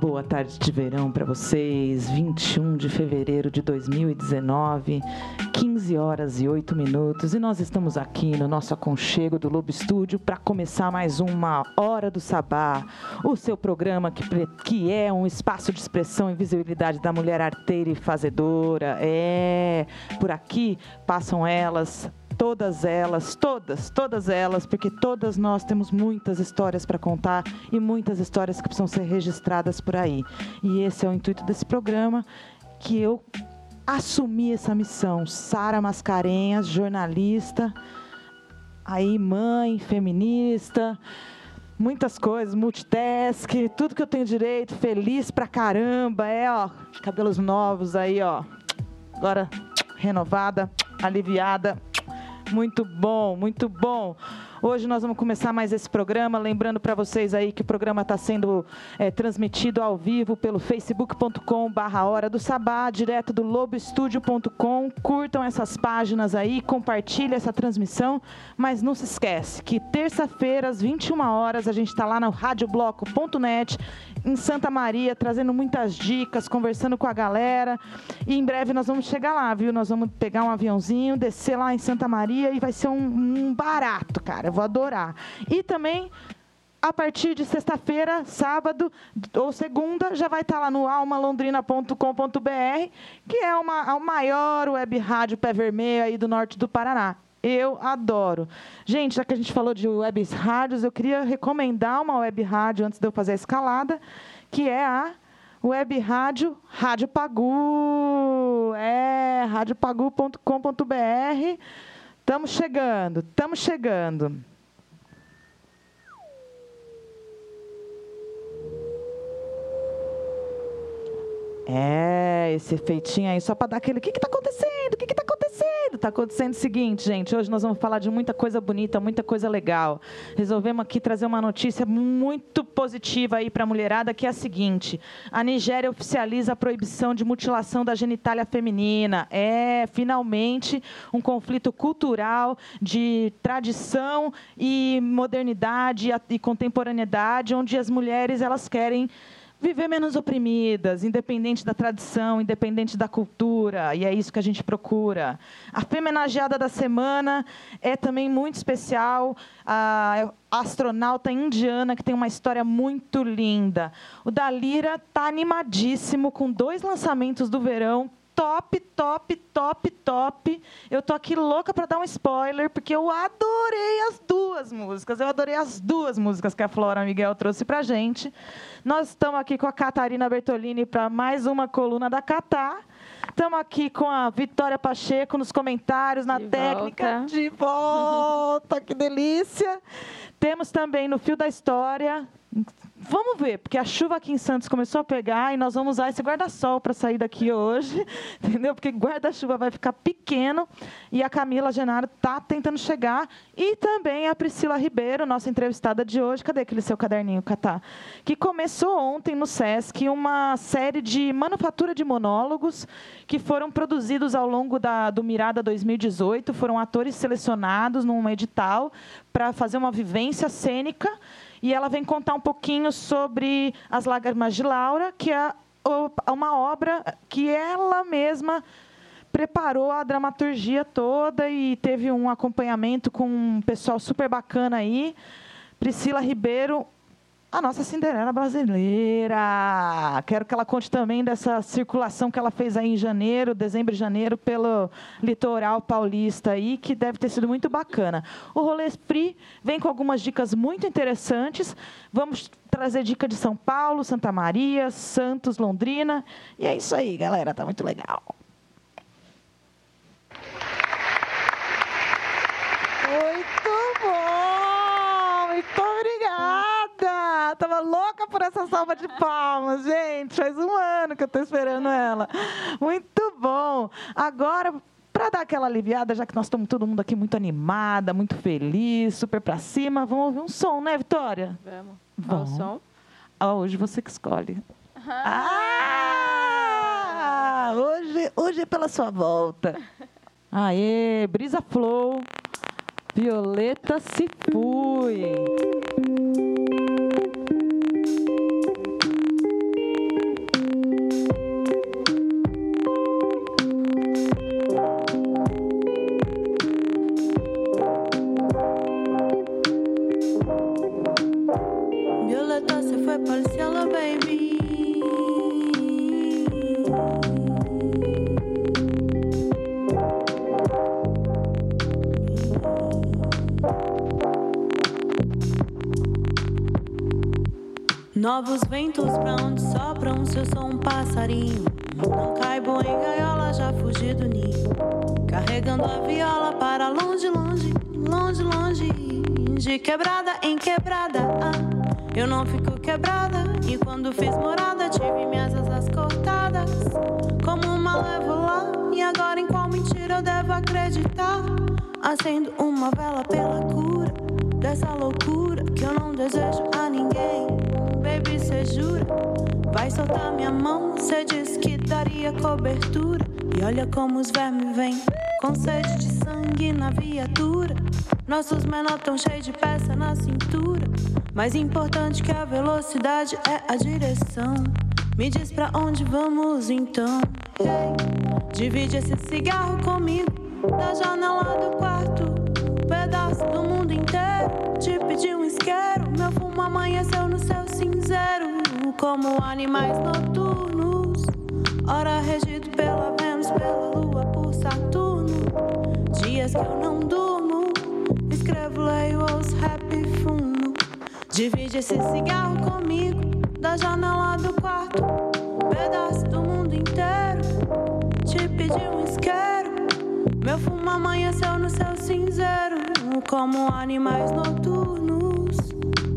Boa tarde de verão para vocês. 21 de fevereiro de 2019, 15 horas e 8 minutos. E nós estamos aqui no nosso aconchego do Lobo Estúdio para começar mais uma Hora do Sabá, o seu programa que, que é um espaço de expressão e visibilidade da mulher arteira e fazedora. É, por aqui passam elas, todas elas, todas, todas elas, porque todas nós temos muitas histórias para contar e muitas histórias que precisam ser registradas por aí. E esse é o intuito desse programa que eu assumi essa missão. Sara Mascarenhas, jornalista, aí mãe, feminista, muitas coisas, multitask, tudo que eu tenho direito, feliz pra caramba, é, ó, cabelos novos aí, ó. Agora renovada, aliviada, muito bom, muito bom. Hoje nós vamos começar mais esse programa, lembrando para vocês aí que o programa está sendo é, transmitido ao vivo pelo facebook.com barra Hora do Sabá, direto do loboestudio.com. Curtam essas páginas aí, compartilhem essa transmissão, mas não se esquece que terça-feira, às 21 horas, a gente está lá no radiobloco.net, em Santa Maria, trazendo muitas dicas, conversando com a galera. E em breve nós vamos chegar lá, viu? Nós vamos pegar um aviãozinho, descer lá em Santa Maria e vai ser um, um barato, cara. Eu vou adorar. E também a partir de sexta-feira, sábado ou segunda, já vai estar lá no almalondrina.com.br, que é uma, a maior web rádio pé vermelho aí do norte do Paraná. Eu adoro. Gente, já que a gente falou de web rádios, eu queria recomendar uma web rádio antes de eu fazer a escalada, que é a web rádio Rádio Pagu. É, radiopagu.com.br. Estamos chegando, estamos chegando. É, esse efeitinho aí, só para dar aquele. O que está acontecendo? O que está acontecendo? Está acontecendo o seguinte, gente. Hoje nós vamos falar de muita coisa bonita, muita coisa legal. Resolvemos aqui trazer uma notícia muito positiva aí para a mulherada, que é a seguinte: a Nigéria oficializa a proibição de mutilação da genitália feminina. É, finalmente, um conflito cultural de tradição e modernidade e contemporaneidade, onde as mulheres elas querem viver menos oprimidas, independente da tradição, independente da cultura, e é isso que a gente procura. A femenageada da semana é também muito especial, a astronauta indiana que tem uma história muito linda. O Dalira está animadíssimo com dois lançamentos do verão top, top, top, top. Eu tô aqui louca para dar um spoiler, porque eu adorei as duas músicas. Eu adorei as duas músicas que a Flora Miguel trouxe pra gente. Nós estamos aqui com a Catarina Bertolini para mais uma coluna da Catar. Estamos aqui com a Vitória Pacheco nos comentários, na De técnica. volta. De volta, que delícia! Temos também no Fio da História. Vamos ver, porque a chuva aqui em Santos começou a pegar e nós vamos usar esse guarda-sol para sair daqui hoje, entendeu? Porque guarda-chuva vai ficar pequeno e a Camila Genaro está tentando chegar e também a Priscila Ribeiro, nossa entrevistada de hoje. Cadê aquele seu caderninho, Catá? Que começou ontem no SESC uma série de manufatura de monólogos que foram produzidos ao longo da, do Mirada 2018. Foram atores selecionados num edital para fazer uma vivência cênica e ela vem contar um pouquinho sobre As Lágrimas de Laura, que é uma obra que ela mesma preparou a dramaturgia toda e teve um acompanhamento com um pessoal super bacana aí. Priscila Ribeiro, a nossa Cinderela brasileira. Quero que ela conte também dessa circulação que ela fez aí em janeiro, dezembro e janeiro, pelo litoral paulista aí, que deve ter sido muito bacana. O Rolê Free vem com algumas dicas muito interessantes. Vamos trazer dica de São Paulo, Santa Maria, Santos, Londrina. E é isso aí, galera. Tá muito legal. Muito bom! Muito obrigada! Tava louca por essa salva de palmas, gente. Faz um ano que eu tô esperando ela. Muito bom! Agora, para dar aquela aliviada, já que nós estamos todo mundo aqui muito animada, muito feliz, super para cima, vamos ouvir um som, né, Vitória? Vamos. Qual o Vamos. som? Ah, hoje você que escolhe. Ah! Hoje, hoje é pela sua volta. Aê, Brisa Flow, Violeta se fui. Cobertura. E olha como os vermes vêm, com sede de sangue na viatura. Nossos menores tão cheios de peça na cintura. Mais importante que a velocidade é a direção. Me diz pra onde vamos então. Hey, divide esse cigarro comigo, da janela do quarto. Pedaço do mundo inteiro, te pedi um isqueiro. Meu fumo amanheceu no céu cinzeiro, como animais noturnos. Ora regido pela Vênus, pela Lua, por Saturno. Dias que eu não durmo, escrevo, leio, ouço rap e fumo. Divide esse cigarro comigo, da janela do quarto. Pedaço do mundo inteiro, te pedi um isqueiro. Meu fumo amanheceu no céu cinzeiro, como animais noturnos.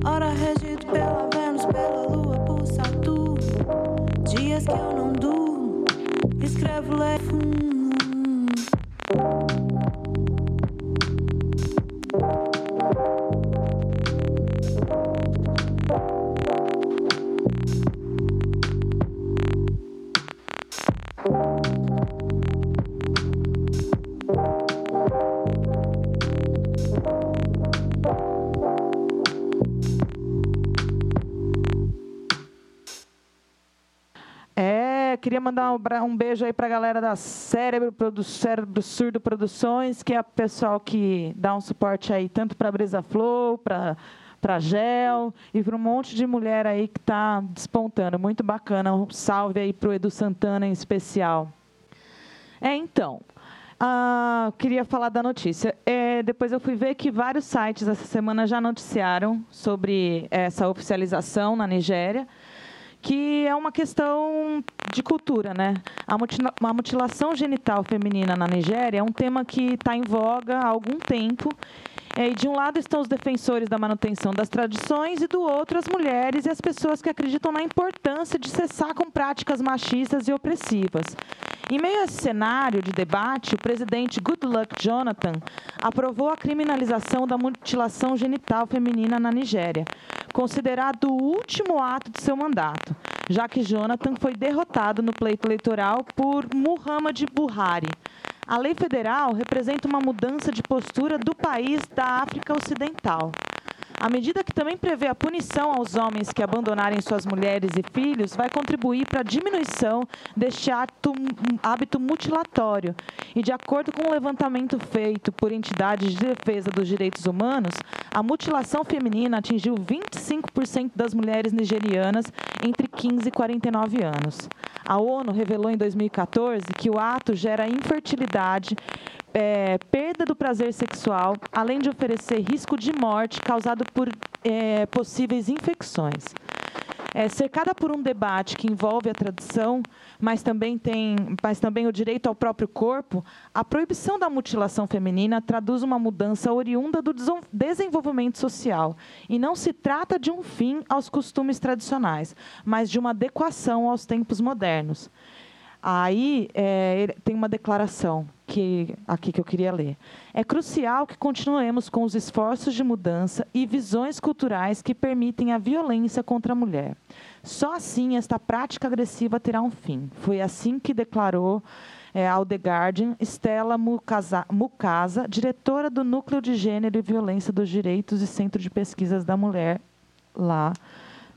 Ora regido pela Vênus, pela Lua, por Saturno. Dias que eu não escrevo, queria mandar um, um beijo aí para a galera da Cérebro, Produ Cérebro Surdo Produções, que é o pessoal que dá um suporte aí tanto para a Brisa Flow, para para Gel e para um monte de mulher aí que está despontando. Muito bacana. Um salve aí para o Edu Santana em especial. É, então, ah, queria falar da notícia. É, depois eu fui ver que vários sites essa semana já noticiaram sobre essa oficialização na Nigéria que é uma questão de cultura, né? A, mutila a mutilação genital feminina na Nigéria é um tema que está em voga há algum tempo. É, e de um lado estão os defensores da manutenção das tradições e do outro as mulheres e as pessoas que acreditam na importância de cessar com práticas machistas e opressivas. Em meio a esse cenário de debate, o presidente Goodluck Jonathan aprovou a criminalização da mutilação genital feminina na Nigéria, considerado o último ato de seu mandato, já que Jonathan foi derrotado no pleito eleitoral por Muhammad Buhari. A lei federal representa uma mudança de postura do país da África Ocidental. A medida que também prevê a punição aos homens que abandonarem suas mulheres e filhos vai contribuir para a diminuição deste ato, hábito mutilatório. E, de acordo com o um levantamento feito por entidades de defesa dos direitos humanos, a mutilação feminina atingiu 25% das mulheres nigerianas entre 15 e 49 anos. A ONU revelou em 2014 que o ato gera infertilidade, é, perda do prazer sexual, além de oferecer risco de morte causado por é, possíveis infecções. É, cercada por um debate que envolve a tradição, mas também, tem, mas também o direito ao próprio corpo, a proibição da mutilação feminina traduz uma mudança oriunda do desenvolvimento social. E não se trata de um fim aos costumes tradicionais, mas de uma adequação aos tempos modernos. Aí é, tem uma declaração que aqui que eu queria ler. É crucial que continuemos com os esforços de mudança e visões culturais que permitem a violência contra a mulher. Só assim esta prática agressiva terá um fim. Foi assim que declarou é, ao The Guardian Stella Mukasa, Mukasa, diretora do Núcleo de Gênero e Violência dos Direitos e Centro de Pesquisas da Mulher lá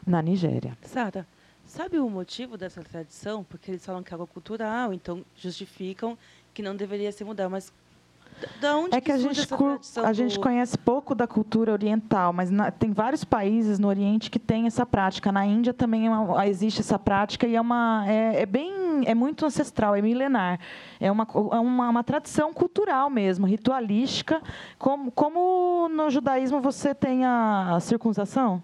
na Nigéria. Sara, Sabe o motivo dessa tradição? Porque eles falam que é algo cultural, então justificam que não deveria se mudar, mas Da onde É que a surge gente, a gente do- conhece pouco da cultura oriental, mas na- tem vários países no Oriente que têm essa prática. Na Índia também é uma- existe essa prática e é uma é, é bem é muito ancestral, é milenar. É uma, é uma, uma tradição cultural mesmo, ritualística, como, como no judaísmo você tem a circuncisão,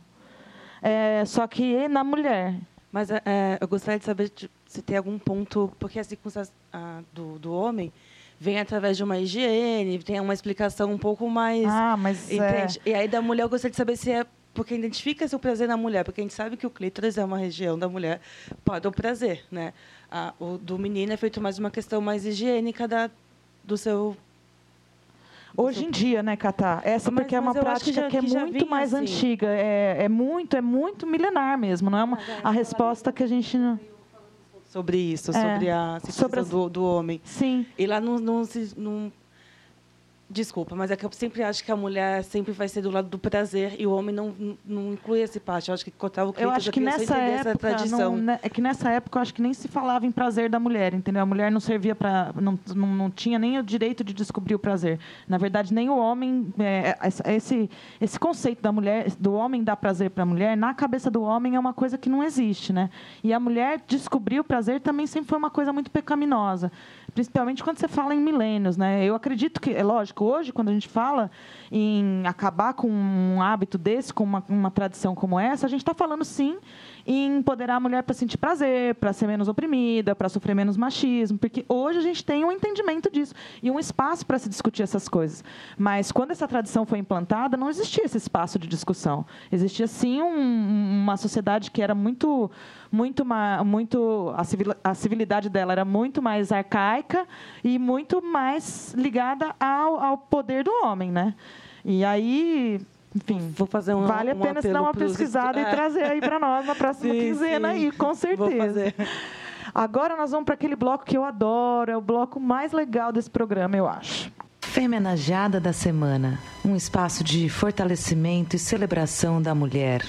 é, só que na mulher. Mas é, é, eu gostaria de saber de- se tem algum ponto, porque a circuncisão ah, do, do homem vem através de uma higiene, tem uma explicação um pouco mais. Ah, mas é, entende? E aí da mulher eu gostaria de saber se é porque identifica-se o prazer na mulher, porque a gente sabe que o clítoris é uma região da mulher para o prazer, né? Ah, o do menino é feito mais uma questão mais higiênica da, do seu Hoje em dia, né, Catá? Essa Mas- porque é uma acho que prática já- que, é que muito mais assim. antiga. É, é muito, é muito milenar mesmo. Não é uma, a resposta que a gente não. Sobre isso, É, sobre a circuncisão sobre do, do homem. Sim. E lá não, não se. Não... Desculpa, mas é que eu sempre acho que a mulher sempre vai ser do lado do prazer e o homem não, não, inclui esse parte. Eu acho que cortar o Eu acho que nessa época, não, né, é que nessa época eu acho que nem se falava em prazer da mulher, entendeu? A mulher não servia para, não, não, não tinha nem o direito de descobrir o prazer. Na verdade, nem o homem, é, essa- esse esse conceito da mulher, do homem dar prazer para a mulher, na cabeça do homem é uma coisa que não existe, né? E a mulher descobrir o prazer também sempre foi uma coisa muito pecaminosa, principalmente quando você fala em milênios, né? Eu acredito que é lógico hoje quando a gente fala em acabar com um hábito desse, com uma, uma tradição como essa, a gente está falando sim em empoderar a mulher para sentir prazer, para ser menos oprimida, para sofrer menos machismo, porque hoje a gente tem um entendimento disso e um espaço para se discutir essas coisas. Mas quando essa tradição foi implantada, não existia esse espaço de discussão. Existia sim um- uma sociedade que era muito, muito, muito a, civil, a civilidade dela era muito mais arcaica e muito mais ligada ao, ao poder do homem, né? E aí, enfim, Vou fazer um vale a um pena se dar uma pros- pesquisada e É. trazer aí para nós na próxima Sim, quinzena sim. aí, com certeza. Agora nós vamos para aquele bloco que eu adoro, é o bloco mais legal desse programa, eu acho. Femenageada da Semana um espaço de fortalecimento e celebração da mulher.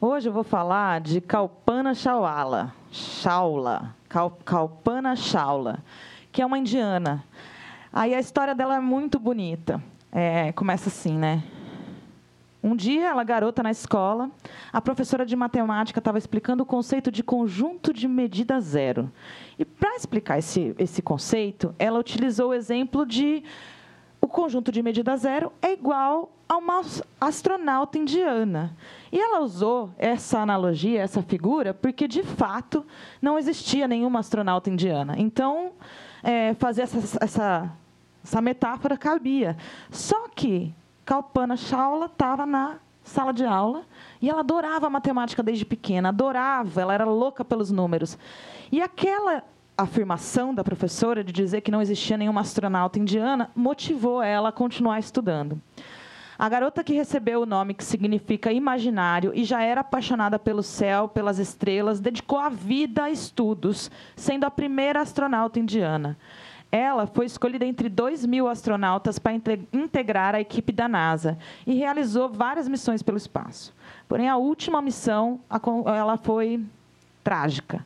Hoje eu vou falar de Kalpana Chawla, Chawla, Kal- Kalpana Chawla, que é uma indiana. Aí a história dela é muito bonita. É, começa assim, né? Um dia, ela garota na escola, a professora de matemática estava explicando o conceito de conjunto de medida zero. E para explicar esse, esse conceito, ela utilizou o exemplo de o conjunto de medida zero é igual a uma astronauta indiana. E ela usou essa analogia, essa figura, porque de fato não existia nenhuma astronauta indiana. Então, é, fazer essa, essa, essa metáfora cabia. Só que Kalpana Chawla estava na sala de aula e ela adorava matemática desde pequena, adorava, ela era louca pelos números. E aquela afirmação da professora de dizer que não existia nenhuma astronauta indiana motivou ela a continuar estudando. A garota que recebeu o nome que significa imaginário e já era apaixonada pelo céu, pelas estrelas, dedicou a vida a estudos, sendo a primeira astronauta indiana. Ela foi escolhida entre 2 mil astronautas para inte- integrar a equipe da NASA e realizou várias missões pelo espaço. Porém, a última missão, ela foi trágica.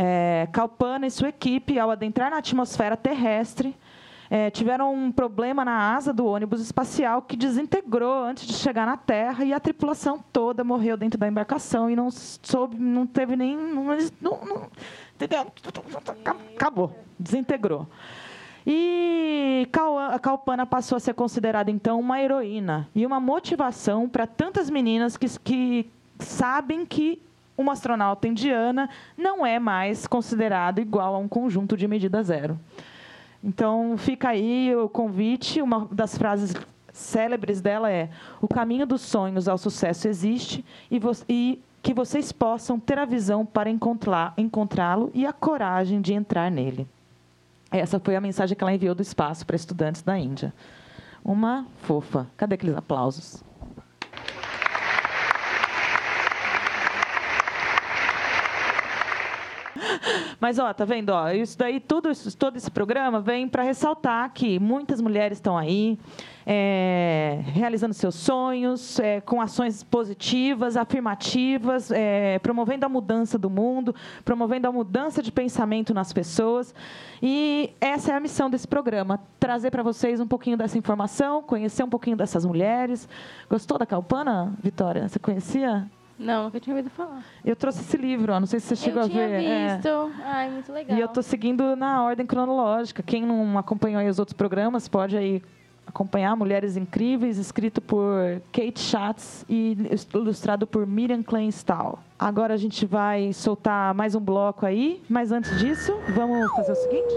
É, Kalpana e sua equipe, ao adentrar na atmosfera terrestre, é, tiveram um problema na asa do ônibus espacial que desintegrou antes de chegar na Terra e a tripulação toda morreu dentro da embarcação e não soube, não teve nem, não, não- entendeu? Acabou, desintegrou. E a Kalpana passou a ser considerada então uma heroína e uma motivação para tantas meninas que, que sabem que uma astronauta indiana não é mais considerado igual a um conjunto de medida zero. Então, fica aí o convite. Uma das frases célebres dela é: O caminho dos sonhos ao sucesso existe e, vo- e que vocês possam ter a visão para encontrá- encontrá-lo e a coragem de entrar nele. Essa foi a mensagem que ela enviou do espaço para estudantes da Índia. Uma fofa. Cadê aqueles aplausos? Mas, ó, tá vendo? Ó, isso daí, tudo isso, todo esse programa vem para ressaltar que muitas mulheres estão aí é, realizando seus sonhos, é, com ações positivas, afirmativas, é, promovendo a mudança do mundo, promovendo a mudança de pensamento nas pessoas. E essa é a missão desse programa: trazer para vocês um pouquinho dessa informação, conhecer um pouquinho dessas mulheres. Gostou da Calpana, Vitória? Você conhecia? Não, nunca tinha ouvido falar. Eu trouxe esse livro, ó, não sei se você chegou eu a ver. tinha visto. É. Ai, muito legal. E eu estou seguindo na ordem cronológica. Quem não acompanhou os outros programas pode aí acompanhar Mulheres Incríveis, escrito por Kate Schatz e ilustrado por Miriam Kleinstahl. Agora a gente vai soltar mais um bloco aí, mas antes disso, vamos fazer o seguinte?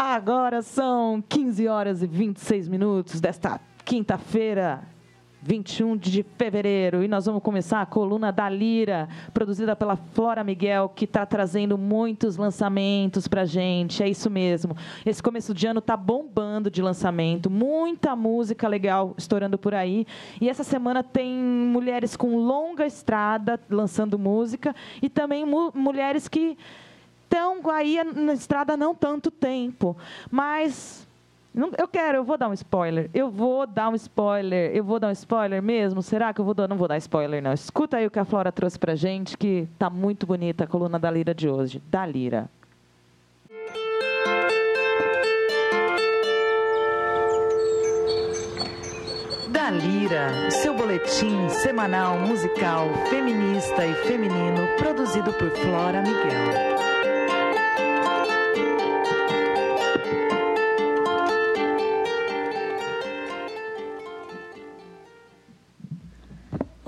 Agora são 15 horas e 26 minutos desta quinta-feira, 21 de fevereiro. E nós vamos começar a coluna da Lira, produzida pela Flora Miguel, que está trazendo muitos lançamentos para gente. É isso mesmo. Esse começo de ano está bombando de lançamento, muita música legal estourando por aí. E essa semana tem mulheres com longa estrada lançando música e também mu mulheres que estão aí na estrada não tanto tempo, mas eu quero, eu vou dar um spoiler. Eu vou dar um spoiler. Eu vou dar um spoiler mesmo? Será que eu vou dar? Não vou dar spoiler, não. Escuta aí o que a Flora trouxe pra gente, que tá muito bonita a coluna da Lira de hoje. Da Lira. Da Lira, seu boletim semanal musical feminista e feminino produzido por Flora Miguel.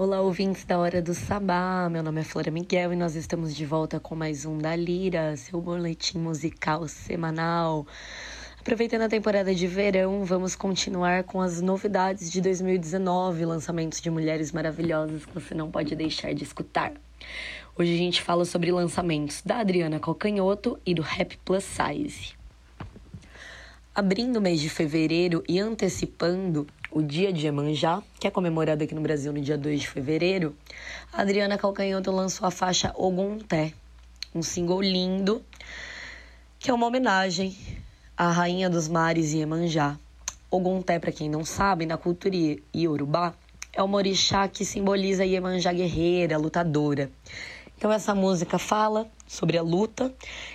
Olá, ouvintes da Hora do Sabá. Meu nome é Flora Miguel e nós estamos de volta com mais um da Lira, seu boletim musical semanal. Aproveitando a temporada de verão, vamos continuar com as novidades de 2019, lançamentos de mulheres maravilhosas que você não pode deixar de escutar. Hoje a gente fala sobre lançamentos da Adriana Calcanhoto e do Rap Plus Size. Abrindo o mês de fevereiro e antecipando o Dia de Iemanjá, que é comemorado aqui no Brasil no dia 2 de fevereiro, a Adriana Calcanhoto lançou a faixa Ogunté, um single lindo, que é uma homenagem à rainha dos mares Iemanjá. Ogunté, para quem não sabe, na cultura iorubá, é uma orixá que simboliza a Iemanjá guerreira, lutadora. Então essa música fala sobre a luta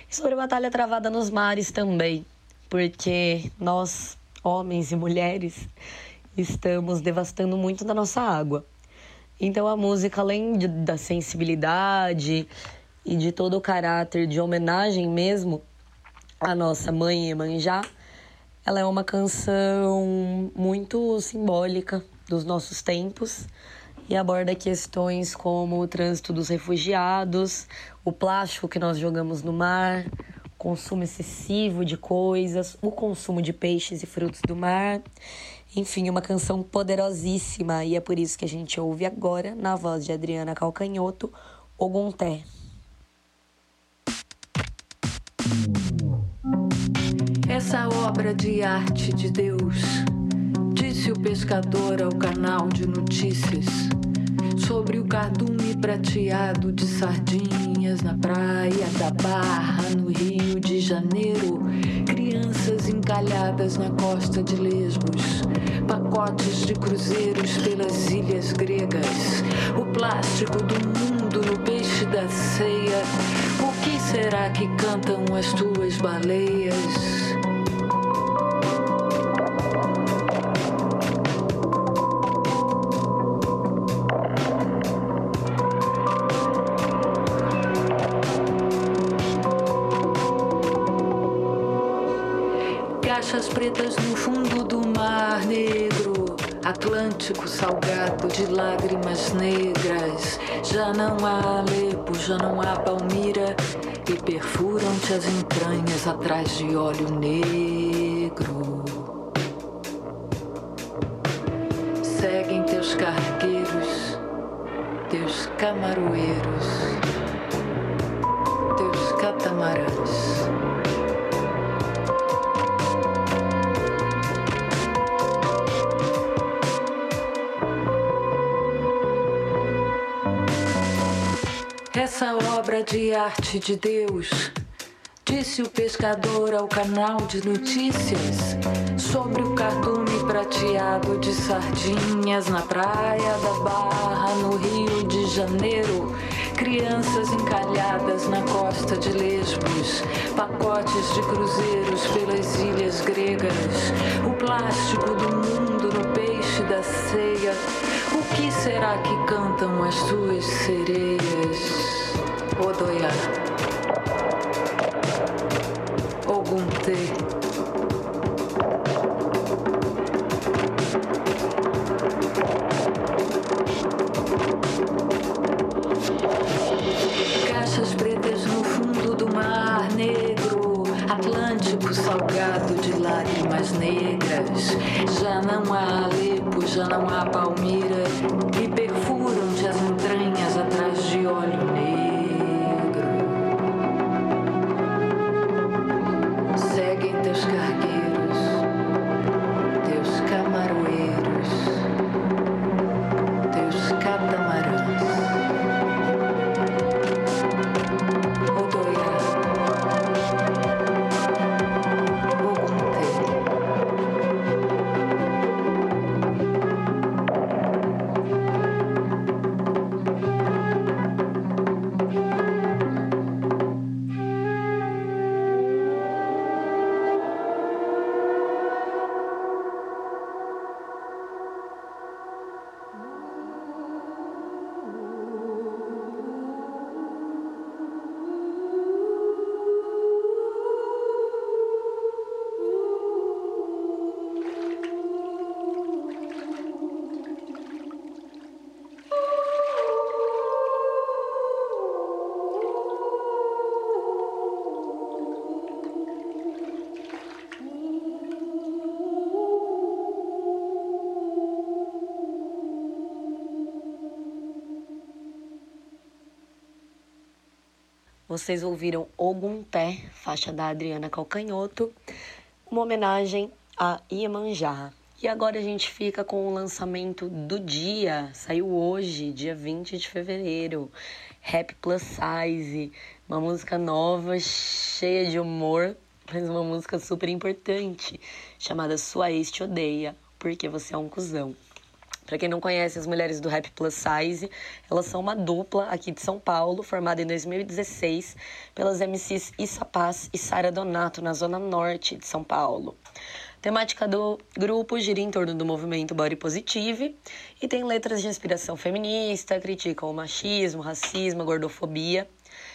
e sobre a batalha travada nos mares também, porque nós, homens e mulheres, estamos devastando muito da nossa água. Então a música, além de, da sensibilidade e de todo o caráter de homenagem mesmo à nossa mãe Emanjá, ela é uma canção muito simbólica dos nossos tempos e aborda questões como o trânsito dos refugiados, o plástico que nós jogamos no mar, consumo excessivo de coisas, o consumo de peixes e frutos do mar enfim, uma canção poderosíssima e é por isso que a gente ouve agora, na voz de Adriana Calcanhoto, Ogunté. Essa obra de arte de Deus, disse o pescador ao canal de notícias, sobre o cardume prateado de sardinhas na praia da Barra, no Rio de Janeiro, crianças encalhadas na costa de Lesbos pacotes de cruzeiros pelas ilhas gregas, o plástico do mundo no peixe da ceia. O que será que cantam as tuas baleias? Atlântico salgado de lágrimas negras. Já não há Alepo, já não há Palmira, e perfuram-te as entranhas atrás de óleo negro. Seguem teus cargueiros, teus camaroeiros, essa obra de arte de Deus. Disse o pescador ao canal de notícias sobre o cardume prateado de sardinhas na praia da Barra, no Rio de Janeiro. Crianças encalhadas na costa de Lesbos, pacotes de cruzeiros pelas ilhas gregas, o plástico do mundo no peixe da ceia. O que será que cantam as suas sereias? Odoiá. Ogunte. Caixas pretas no fundo do mar negro, Atlântico salgado de lágrimas negras. Já não há Alepo, já não há Palmira, Vocês ouviram Ogunté, faixa da Adriana Calcanhoto, uma homenagem a Iemanjá. E agora a gente fica com o lançamento do dia, saiu hoje, dia 20 de fevereiro, Rap Plus Size, uma música nova, cheia de humor, mas uma música super importante, chamada Sua Ex Te Odeia, porque você é um cuzão. Pra quem não conhece as mulheres do Rap Plus Size, elas são uma dupla aqui de São Paulo, formada em 2016 pelas MCs Issa Paz e Sara Donato, na zona norte de São Paulo. A temática do grupo gira em torno do movimento Body Positive e tem letras de inspiração feminista, criticam o machismo, racismo, gordofobia.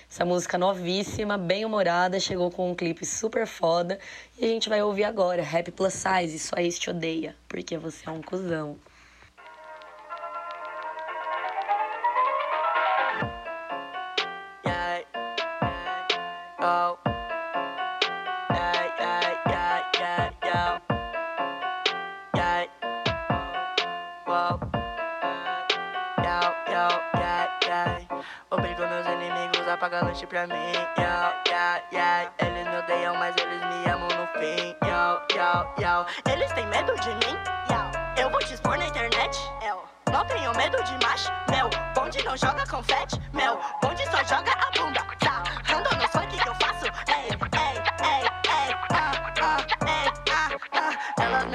Essa música novíssima, bem humorada, chegou com um clipe super foda e a gente vai ouvir agora, Rap Plus Size, Sua Ex Te Odeia, porque você é um cuzão. Pra mim, yo, yeah, yeah. Eles me odeiam, mas eles me amam no fim, yo, yo, yo. Eles têm medo de mim, yo. Eu vou te expor na internet, eu. Não tenho medo de macho, meu. Bonde não joga confete, meu. Bonde só joga a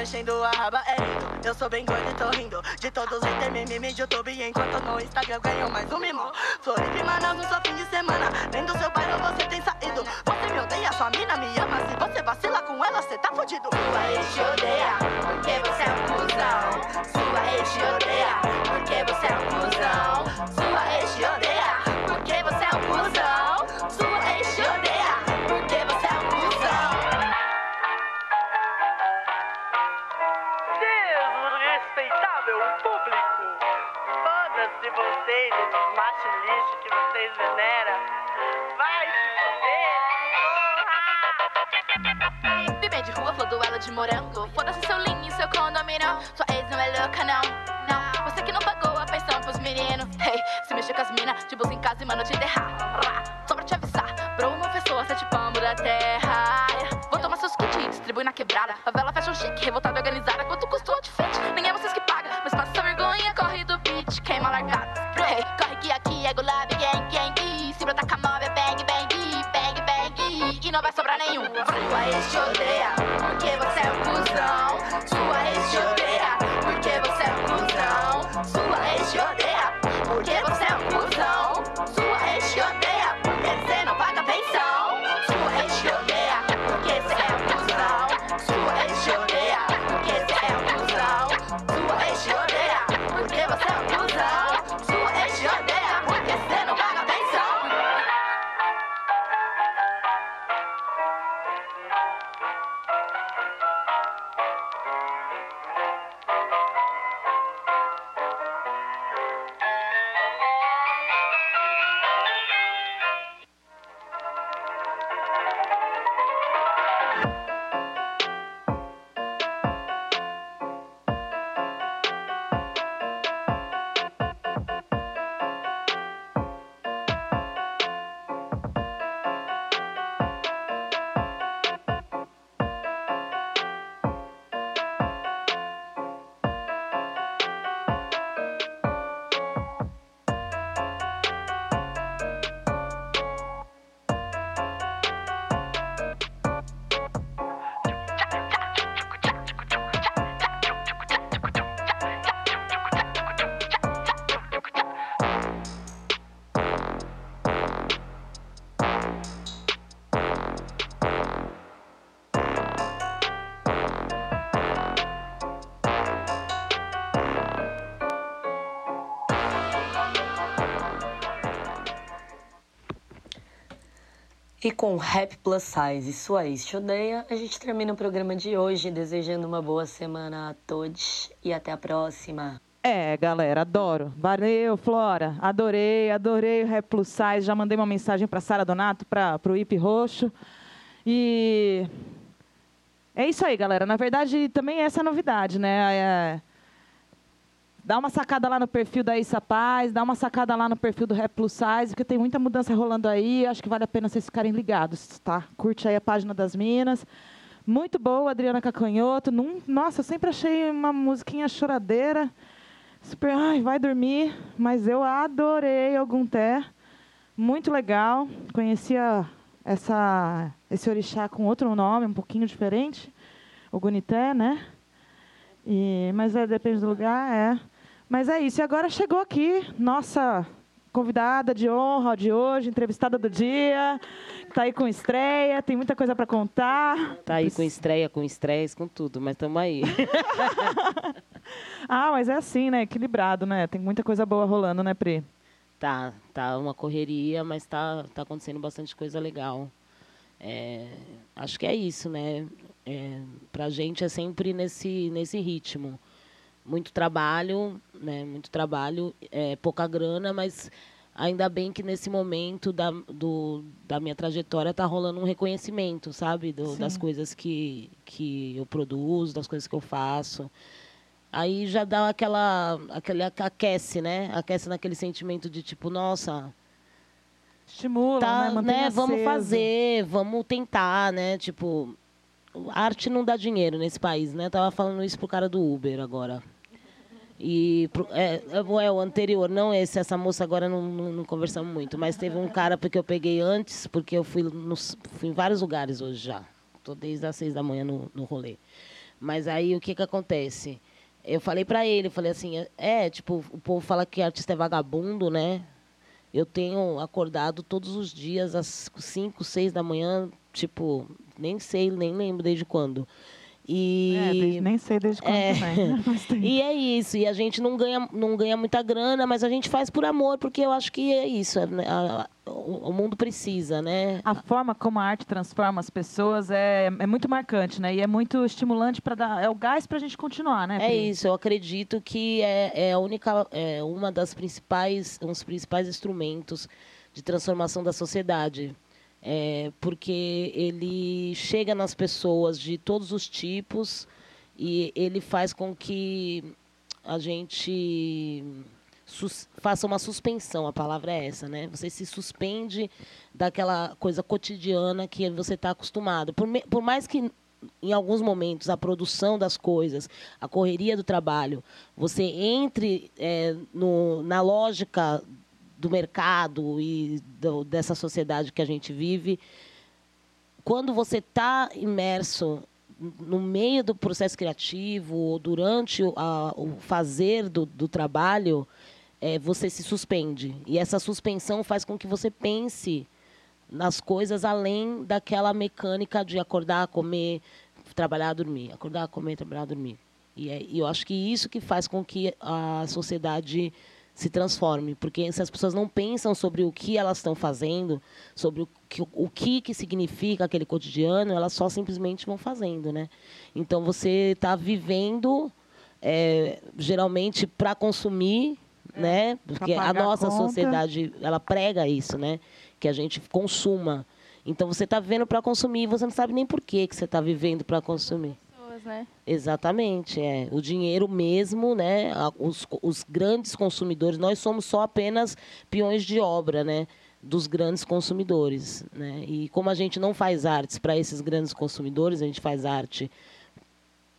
mexendo a raba é lindo. Eu sou bem gordo e tô rindo. De todos os haters, mimimi de YouTube. Enquanto no Instagram ganho mais um mimo. Floripa e Manaus no seu fim de semana. Nem do seu bairro você tem saído. Você me odeia, sua mina me ama. Se você vacila com ela, você tá fudido. Sua ex te odeia, porque você é um cuzão. Sua ex te odeia, porque você é um cuzão. De rua, flor duelo de morango. Foda-se seu linho seu condomínio. Sua ex não é louca, não. Não, você que não pagou a pensão pros meninos. Hey, se mexer com as minas, te busca em casa e mano te derrar. Só pra te avisar, Bruno pessoa, sete pambo da terra. Vou tomar seus kits e distribui na quebrada. Favela fashion chique, revoltada organizada. Quanto custou o outfit? Nem é vocês que pagam, mas passa vergonha, corre do beat, queima largada. E com Rap Plus Size e sua ex te odeia, a gente termina o programa de hoje desejando uma boa semana a todos e até a próxima. É, galera, adoro. Valeu, Flora. Adorei, adorei o Rap Plus Size. Já mandei uma mensagem para Sara Donato, para o IP Roxo. E é isso aí, galera. Na verdade, também essa é a novidade, né? É... Dá uma sacada lá no perfil da Issa Paz, dá uma sacada lá no perfil do Rap Plus Size, porque tem muita mudança rolando aí. Acho que vale a pena vocês ficarem ligados, tá? Curte aí a página das Minas. Muito boa, Adriana Cacanhoto. Num, nossa, eu sempre achei uma musiquinha choradeira. Super, ai, vai dormir. Mas eu adorei algum té. Muito legal. Conhecia essa, esse orixá com outro nome, um pouquinho diferente. O Gunité, né? E, mas é, depende do lugar, é. Mas é isso. E agora chegou aqui nossa convidada de honra de hoje, entrevistada do dia. Está aí com estreia, tem muita coisa para contar. Tá aí com estreia, com estresse, com tudo, mas estamos aí. ah, mas é assim, né? Equilibrado, né? Tem muita coisa boa rolando, né, Pri? Tá, tá uma correria, mas tá, tá acontecendo bastante coisa legal. É, acho que é isso, né? É, pra gente é sempre nesse, nesse ritmo. Muito trabalho, né? Muito trabalho, é, pouca grana, mas ainda bem que nesse momento da, do, da minha trajetória tá rolando um reconhecimento, sabe? Do, das coisas que, que eu produzo, das coisas que eu faço. Aí já dá aquela, aquele aquece, né? Aquece naquele sentimento de tipo, nossa, Estimula, tá, né? Né? Vamos fazer, vamos tentar, né? Tipo, arte não dá dinheiro nesse país, né? Tava falando isso pro cara do Uber agora. E é, é, é o anterior, não esse, essa moça agora não, não, não conversamos muito, mas teve um cara porque eu peguei antes, porque eu fui, nos, fui em vários lugares hoje já. Tô desde as seis da manhã no, no rolê. Mas aí o que que acontece? Eu falei pra ele, falei assim, é, tipo, o povo fala que artista é vagabundo, né? Eu tenho acordado todos os dias às 5, 6 da manhã, tipo, nem sei, nem lembro desde quando. E É, desde- nem sei desde quando É. também. né? E é isso, e a gente não ganha, não ganha muita grana, mas a gente faz por amor, porque eu acho que é isso, é, né, a- a- o, mundo precisa, né? A forma como a arte transforma as pessoas é, é muito marcante, né? E é muito estimulante para dar. É o gás para a gente continuar, né? É Pri? isso, eu acredito que é, é a única, é uma das principais, um dos principais instrumentos de transformação da sociedade. É, porque ele chega nas pessoas de todos os tipos e ele faz com que a gente faça uma suspensão, a palavra é essa, né? Você se suspende daquela coisa cotidiana que você está acostumado. Por, me- por mais que em alguns momentos a produção das coisas, a correria do trabalho, você entre eh, no, na lógica do mercado e do- dessa sociedade que a gente vive, quando você está imerso no meio do processo criativo, ou durante a, o fazer do, do trabalho, é, você se suspende. E essa suspensão faz com que você pense nas coisas além daquela mecânica de acordar, comer, trabalhar, dormir. Acordar, comer, trabalhar, dormir. E, é, e eu acho que isso que faz com que a sociedade se transforme, porque se as pessoas não pensam sobre o que elas estão fazendo, sobre o que, o que, que significa aquele cotidiano, elas só simplesmente vão fazendo, né? Então você está vivendo é, geralmente para consumir, é, né? Porque a nossa a sociedade ela prega isso, né? Que a gente consuma. Então você está vivendo para consumir, e você não sabe nem por que que você está vivendo para consumir né? Exatamente, é. O dinheiro mesmo, né? Os, os grandes consumidores, nós somos só apenas peões de obra, né? Dos grandes consumidores, né? E como a gente não faz artes para esses grandes consumidores, a gente faz arte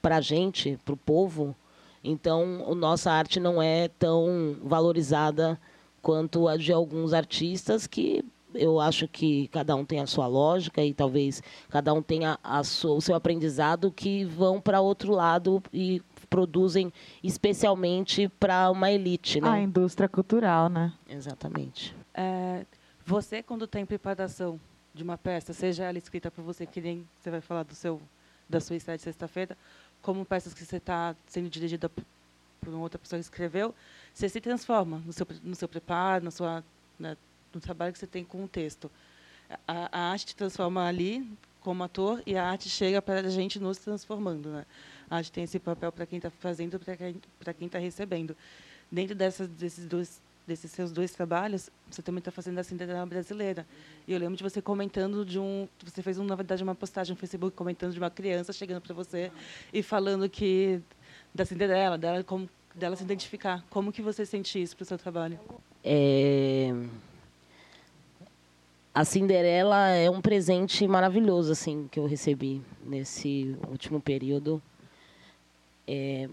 para a gente, para o povo, então a nossa arte não é tão valorizada quanto a de alguns artistas que eu acho que cada um tem a sua lógica e talvez cada um tenha a sua, o seu aprendizado que vão para outro lado e produzem especialmente para uma elite, né? A indústria cultural, né? Exatamente. É, você, quando tem preparação de uma peça, seja ela escrita por você, que nem você vai falar do seu, da sua estreia de sexta-feira, como peças que você está sendo dirigida por uma outra pessoa que escreveu, você se transforma no seu, no seu preparo, na sua, né, no trabalho que você tem com o texto. A, a arte te transforma ali como ator e a arte chega para a gente nos transformando. Né? A arte tem esse papel para quem está fazendo, para quem está recebendo. Dentro dessas, desses dois desses seus dois trabalhos, você também está fazendo a Cinderela brasileira. E eu lembro de você comentando de um, você fez na verdade uma postagem no Facebook comentando de uma criança chegando para você e falando que da Cinderela, dela como dela se identificar. Como que você sente isso para o seu trabalho? É a Cinderela é um presente maravilhoso assim que eu recebi nesse último período. É,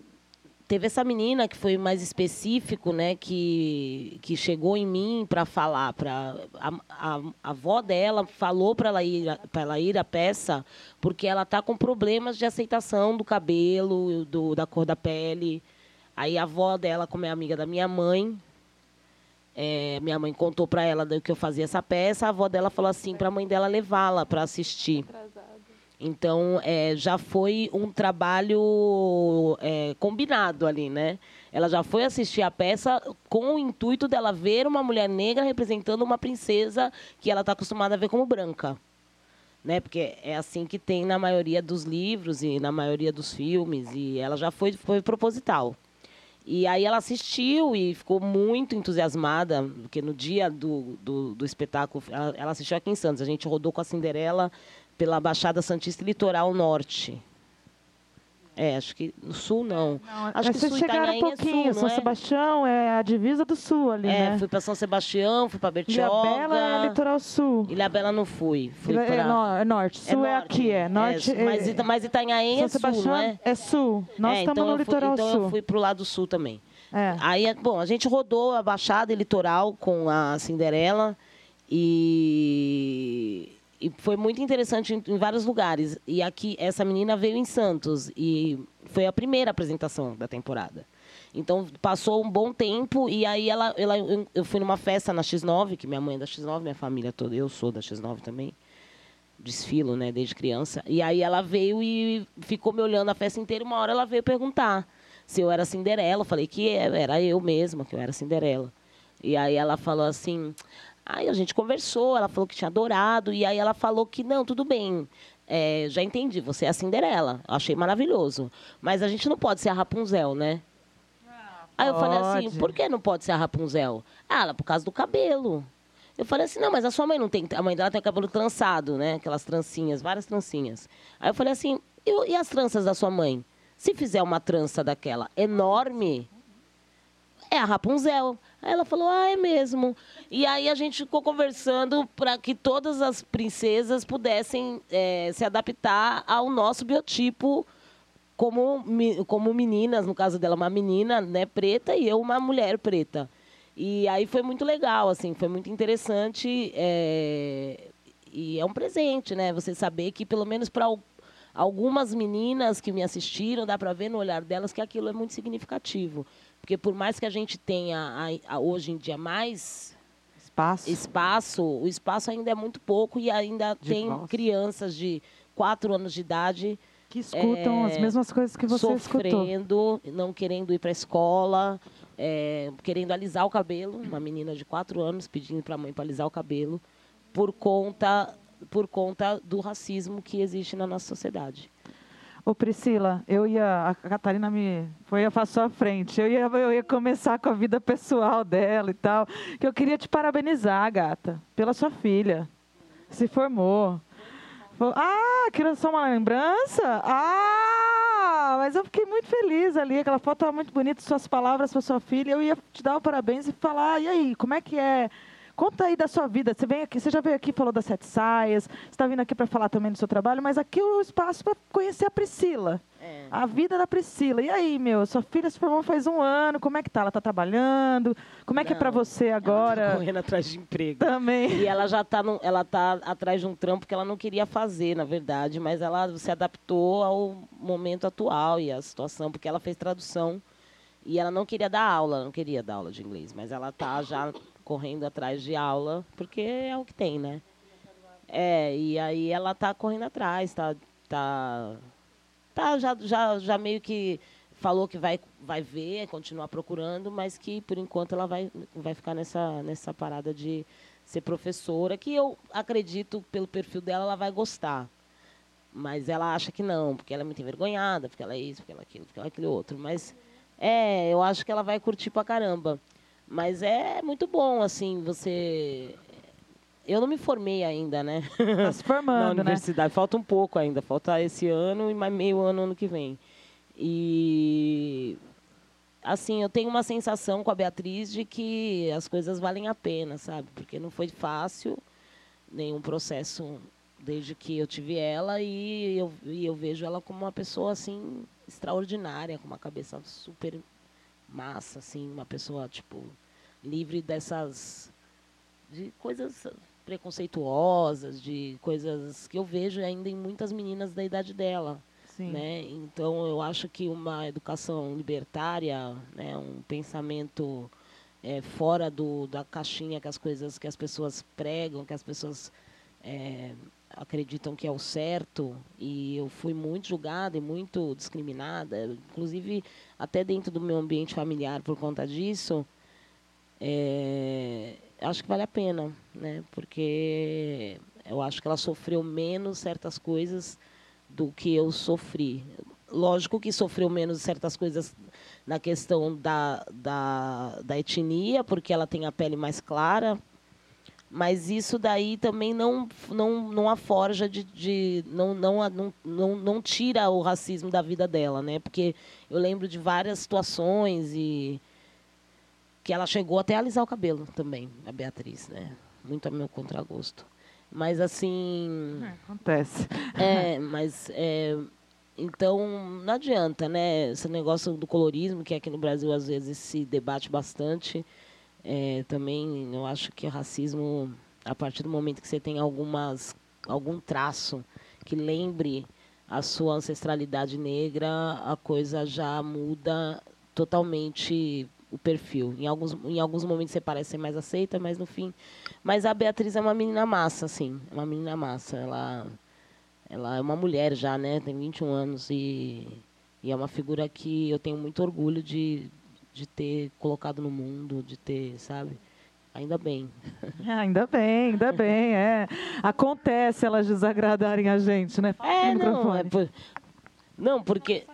teve essa menina que foi mais específico, né, que, que chegou em mim para falar, para a, a, a, avó dela falou para ela ir para ela ir à peça porque ela tá com problemas de aceitação do cabelo, do, da cor da pele. Aí a avó dela, como é amiga da minha mãe, é, minha mãe contou para ela do que eu fazia essa peça, a avó dela falou assim para a mãe dela levá-la para assistir. Então, é, já foi um trabalho é, combinado ali, né? Ela já foi assistir a peça com o intuito dela ver uma mulher negra representando uma princesa que ela está acostumada a ver como branca. Né? Porque é assim que tem na maioria dos livros e na maioria dos filmes. E ela já foi, foi proposital. E aí ela assistiu e ficou muito entusiasmada, porque no dia do, do, do espetáculo, ela, ela, assistiu aqui em Santos. A gente rodou com a Cinderela pela Baixada Santista e Litoral Norte. É, acho que no sul não. não acho que vocês chegaram um pouquinho. É sul, São é? Sebastião é a divisa do sul ali, é, né? fui para São Sebastião, fui para Bertioga. Ilhabela é litoral sul. Ilhabela não fui. fui é, pra... no, é norte. Sul é, norte, aqui, é. Norte, é, mas, mas Itanhaém São é Sebastião sul, não é? É sul. Nós estamos então no litoral então sul. Então eu fui para o lado sul também. É. Aí, bom, a gente rodou a Baixada e Litoral com a Cinderela e, e foi muito interessante em, em, vários lugares. E aqui, essa menina veio em Santos e foi a primeira apresentação da temporada. Então, passou um bom tempo e aí ela, ela, eu fui numa festa na X9, que minha mãe é da X9, minha família toda, eu sou da X9 também. Desfilo, né, desde criança. E aí ela veio e ficou me olhando a festa inteira. Uma hora ela veio perguntar se eu era Cinderela. Eu falei que era eu mesma, que eu era Cinderela. E aí ela falou assim. Aí a gente conversou, ela falou que tinha adorado, e aí ela falou que não, tudo bem. É, já entendi, você é a Cinderela. Achei maravilhoso. Mas a gente não pode ser a Rapunzel, né? Ah, aí eu falei assim, por que não pode ser a Rapunzel? Ah, ela, por causa do cabelo. Eu falei assim, não, mas a sua mãe não tem. A mãe dela tem o cabelo trançado, né? Aquelas trancinhas, várias trancinhas. Aí eu falei assim, e, e as tranças da sua mãe? Se fizer uma trança daquela enorme, é a Rapunzel. Aí ela falou, ah, é mesmo. E aí a gente ficou conversando para que todas as princesas pudessem é, se adaptar ao nosso biotipo como, como meninas, no caso dela, uma menina né, preta e eu uma mulher preta. E aí foi muito legal, assim, foi muito interessante. É, e é um presente, né? Você saber que, pelo menos para algumas meninas que me assistiram, dá para ver no olhar delas que aquilo é muito significativo. Porque por mais que a gente tenha a, a, hoje em dia mais espaço. espaço, o espaço ainda é muito pouco e ainda De tem voz. crianças de 4 anos de idade Que escutam É, as mesmas coisas que você escutou. sofrendo, não querendo ir para a escola, é, querendo alisar o cabelo. Uma menina de 4 anos pedindo para a mãe para alisar o cabelo por conta, por conta do racismo que existe na nossa sociedade. Ô Priscila, eu ia. A Catarina me foi passou à frente. Eu ia, eu ia começar com a vida pessoal dela e tal. Que eu queria te parabenizar, gata, pela sua filha. Se formou. Fo- Ah, queria só uma lembrança? Ah! Mas eu fiquei muito feliz ali. Aquela foto estava muito bonita, suas palavras para sua filha. Eu ia te dar o parabéns e falar, e aí, como é que é? Conta aí da sua vida. Você vem aqui, você já veio aqui e falou das sete saias. Você está vindo aqui para falar também do seu trabalho, mas aqui é o espaço para conhecer a Priscila. A vida da Priscila. E aí, meu, sua filha se formou faz um ano. Como é que tá? Ela tá trabalhando? Como é que é para você agora? Correndo atrás de emprego. Também. E ela já está ela tá atrás de um trampo que ela não queria fazer, na verdade, mas ela se adaptou ao momento atual e à situação, porque ela fez tradução e ela não queria dar aula, não queria dar aula de inglês, mas ela tá já correndo atrás de aula, porque é o que tem, né? É, e aí ela tá correndo atrás, tá, tá, tá já, já, já meio que falou que vai, vai ver, continuar procurando, mas que por enquanto ela vai, vai ficar nessa, nessa parada de ser professora, que eu acredito pelo perfil dela ela vai gostar. Mas ela acha que não, porque ela é muito envergonhada, porque ela é isso, porque ela é aquilo, porque ela é aquele outro. Mas é, eu acho que ela vai curtir pra caramba. Mas é muito bom, assim, você. Eu não me formei ainda, né? Tá se formando, Na né? universidade. Falta um pouco ainda. Falta esse ano e mais meio ano ano que vem. E. Assim, eu tenho uma sensação com a Beatriz de que as coisas valem a pena, sabe? Porque não foi fácil nenhum processo desde que eu tive ela e eu, e eu vejo ela como uma pessoa assim extraordinária, com uma cabeça super massa, assim, uma pessoa tipo livre dessas de coisas preconceituosas, de coisas que eu vejo ainda em muitas meninas da idade dela. Sim. Né? Então eu acho que uma educação libertária, né, um pensamento é, fora do, da caixinha que as coisas que as pessoas pregam, que as pessoas é, acreditam que é o certo e eu fui muito julgada e muito discriminada, inclusive até dentro do meu ambiente familiar por conta disso. É, acho que vale a pena, né? Porque eu acho que ela sofreu menos certas coisas do que eu sofri. Lógico que sofreu menos certas coisas na questão da, da, da etnia, porque ela tem a pele mais clara, mas isso daí também não não não a de, de não, não não não tira o racismo da vida dela né porque eu lembro de várias situações e que ela chegou até a alisar o cabelo também a Beatriz né muito a meu contragosto mas assim Acontece. é, mas é, então não adianta, né? Esse negócio do colorismo que aqui no Brasil às vezes se debate bastante. é, também eu acho que o racismo, a partir do momento que você tem algumas algum traço que lembre a sua ancestralidade negra, a coisa já muda totalmente o perfil. Em alguns, em alguns momentos você parece ser mais aceita, mas no fim. Mas a Beatriz é uma menina massa, assim. É uma menina massa. Ela, ela é uma mulher já, né? Tem 21 anos e, e é uma figura que eu tenho muito orgulho de, de ter colocado no mundo, de ter, sabe? Ainda bem. Ah, ainda bem, ainda bem, é. Acontece elas desagradarem a gente, né? Fala É, não, é por- não, porque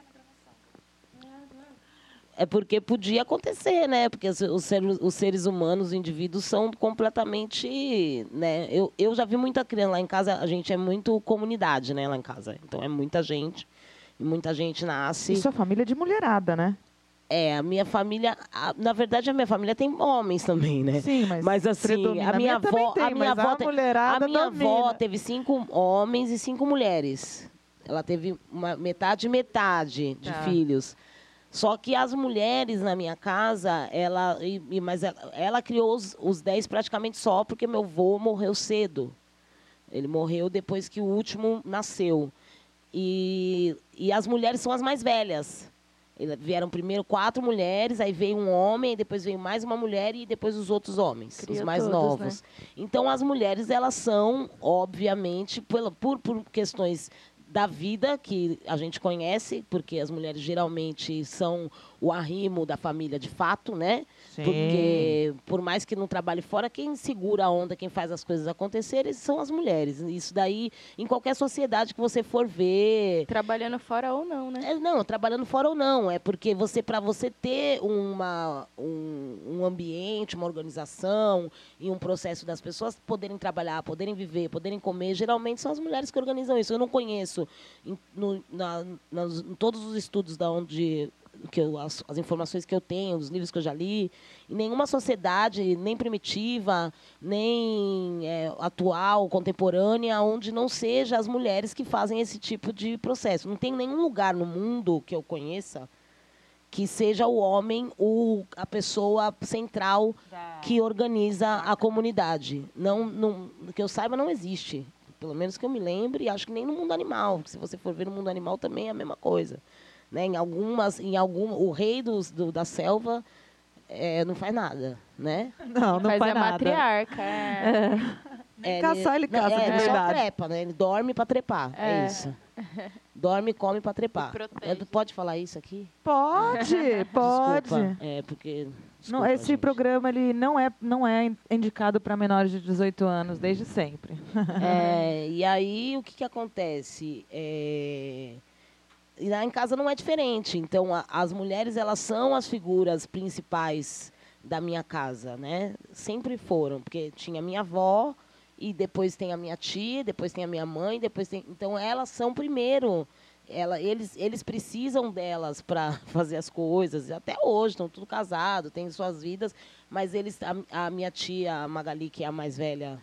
é porque podia acontecer, né? Porque os, seres, os seres humanos, os indivíduos são completamente, né? Eu, eu já vi muita criança lá em casa, a gente é muito comunidade, né, lá em casa. Então é muita gente, e muita gente nasce. E sua família é de mulherada, né? É, a minha família, a- na verdade a minha família tem homens também, né? Sim, mas assim, predomina. a minha A minha avó, tem, a minha mas avó, a minha avó teve cinco homens e cinco mulheres. Ela teve uma metade e metade de Tá. filhos. Só que as mulheres na minha casa, ela, e- mas ela, ela criou os, os dez praticamente só porque meu avô morreu cedo. Ele morreu depois que o último nasceu. E, e as mulheres são as mais velhas. Ele- Vieram primeiro quatro mulheres, aí veio um homem, depois veio mais uma mulher e depois os outros homens, os mais todos, novos. Então as mulheres elas são, obviamente, pela- por, por questões da vida que a gente conhece, porque as mulheres geralmente são o arrimo da família de fato, né? Sim. Porque por mais que não trabalhe fora, quem segura a onda, quem faz as coisas acontecerem são as mulheres. Isso daí, em qualquer sociedade que você for ver, Trabalhando fora ou não, né? é, não, trabalhando fora ou não. É porque você, para você ter uma, um, um ambiente, uma organização e um processo das pessoas poderem trabalhar, poderem viver, poderem comer, geralmente são as mulheres que organizam isso. Eu não conheço em, no- na- nas- em todos os estudos da onde que eu, as, as informações que eu tenho, os livros que eu já li, em nenhuma sociedade, nem primitiva, nem é, atual, contemporânea, onde não seja as mulheres que fazem esse tipo de processo. Não tem nenhum lugar no mundo que eu conheça que seja o homem o, a pessoa central que organiza a comunidade. Não, não, que eu saiba, não existe. Pelo menos que eu me lembre, acho que nem no mundo animal. Se você for ver no mundo animal, também é a mesma coisa. Né? Em algumas, em algum, o rei dos, do, da selva é, não faz nada, né? Não, não Faz faz a nada. matriarca. É. É, caçar, ele caça, é, de ele só verdade. trepa, né? Ele dorme para trepar, é, É. isso. Dorme e come para trepar. É, Pode falar isso aqui? Pode, pode. Desculpa. É, porque... Não, desculpa, esse gente. programa ele não é, não é indicado para menores de 18 anos, desde sempre. É, e aí, o que, que acontece? É, e lá em casa não é diferente. Então, a- as mulheres, elas são as figuras principais da minha casa, né? Sempre foram, porque tinha minha avó, e depois tem a minha tia, depois tem a minha mãe, depois tem... Então, elas são primeiro... Ela, eles, eles precisam delas para fazer as coisas. Até hoje, estão tudo casados, têm suas vidas. Mas eles, a, a minha tia, a Magali, que é a mais velha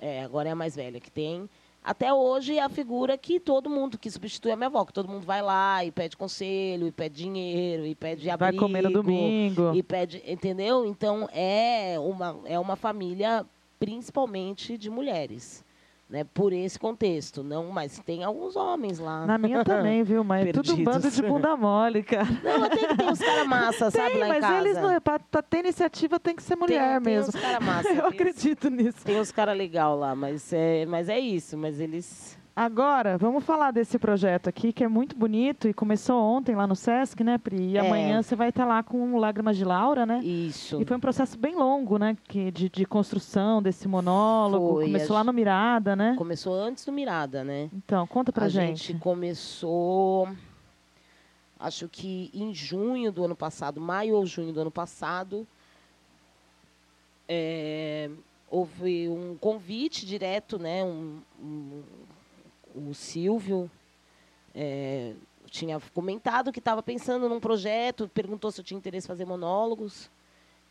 é, agora é a mais velha que tem. Até hoje é a figura que todo mundo que substitui a minha avó, que todo mundo vai lá e pede conselho, e pede dinheiro, e pede Vai abrigo. comer no domingo. E pede, entendeu? Então é uma, é uma família principalmente de mulheres. Né, por esse contexto, não, mas tem alguns homens lá. Na minha também, viu? Mas é tudo um bando de Perdidos. bunda mole, cara. Não, mas tem que ter uns caras massa, sabe, Tem, lá em mas casa. eles não é pra, pra ter iniciativa tem que ser mulher tem mesmo. uns cara massa, Eu tem acredito nisso. Tem uns caras legais lá, mas é, mas é isso, mas eles Agora, vamos falar desse projeto aqui, que é muito bonito e começou ontem lá no Sesc, né, Pri? E É. amanhã você vai estar lá com Lágrimas de Laura, né? Isso. E foi um processo bem longo, né, que, de, de construção desse monólogo. Foi, Começou a lá no Mirada, né? Começou antes do Mirada, né? Então, conta pra a gente. gente começou, acho que em junho do ano passado, maio ou junho do ano passado, é, houve um convite direto, né? Um, um- o Silvio é, tinha comentado que estava pensando num projeto, perguntou se eu tinha interesse em fazer monólogos.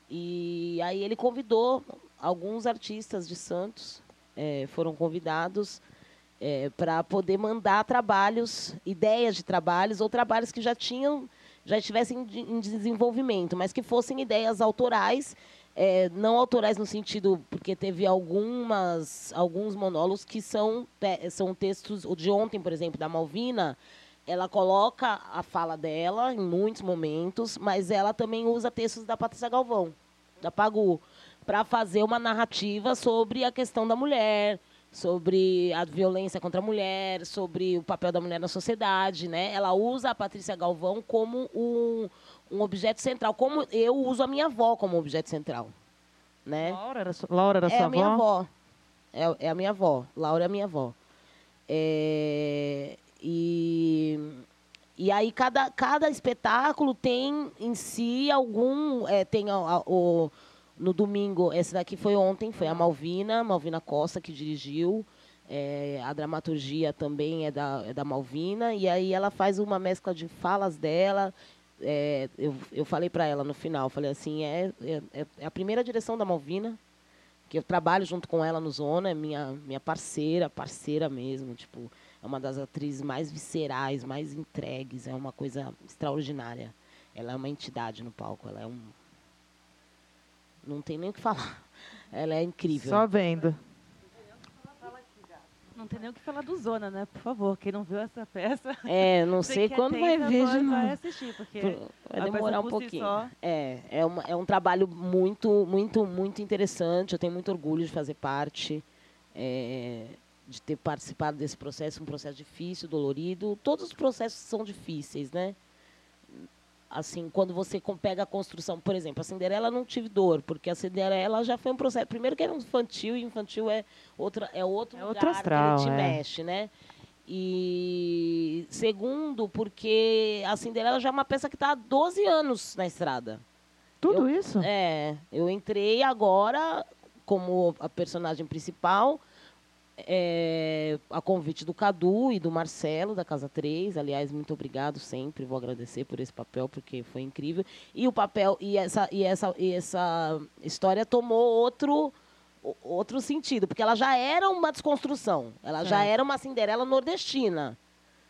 E aí ele convidou alguns artistas de Santos, eh, foram convidados para poder mandar trabalhos, ideias de trabalhos ou trabalhos que já tinham, já estivessem em desenvolvimento, mas que fossem ideias autorais, eh, não autorais no sentido porque teve algumas alguns monólogos que são te- são textos o de ontem, por exemplo, da Malvina, ela coloca a fala dela em muitos momentos, mas ela também usa textos da Patrícia Galvão, da Pagu, para fazer uma narrativa sobre a questão da mulher, sobre a violência contra a mulher, sobre o papel da mulher na sociedade, né? Ela usa a Patrícia Galvão como um, um objeto central, como eu uso a minha avó como objeto central, né? Laura era, su- Laura era é sua a minha avó? avó. É, é a minha avó. Laura é a minha avó. É, e, e aí cada, cada espetáculo tem em si algum. é, tem a- a- o, no domingo, esse daqui foi ontem, foi a Malvina, Malvina Costa que dirigiu. É, a dramaturgia também é da, é da Malvina. E aí ela faz uma mescla de falas dela. É, eu, eu falei para ela no final, falei assim, é, é, é a primeira direção da Malvina, que eu trabalho junto com ela no Zona, é minha, minha parceira, parceira mesmo, tipo, é uma das atrizes mais viscerais, mais entregues, é uma coisa extraordinária. Ela é uma entidade no palco, ela é um... Não tem nem o que falar. Ela é incrível. Só vendo. Não tem nem o que falar do Zona, né? Por favor, quem não viu essa peça. É, não sei quando vai ver vai- de vai novo. assistir, porque Vai demorar um pouquinho. só- É, é, uma- é um trabalho muito, muito, muito interessante. Eu tenho muito orgulho de fazer parte, é, de ter participado desse processo, um processo difícil, dolorido. Todos os processos são difíceis, né? Assim, quando você pega a construção, por exemplo, a Cinderela não tive dor, porque a Cinderela já foi um processo. Primeiro que era infantil, e infantil é outra, é outro É lugar outro que astral, ele te é. mexe, né? E segundo, porque a Cinderela já é uma peça que está há 12 anos na estrada. Tudo Eu- isso? É, eu entrei agora como a personagem principal, é, a convite do Cadu e do Marcelo, da Casa 3. Aliás, muito obrigado sempre, vou agradecer por esse papel, porque foi incrível. E o papel, e essa, e essa, e essa história tomou outro outro sentido, porque ela já era uma desconstrução. Ela já era uma Cinderela nordestina.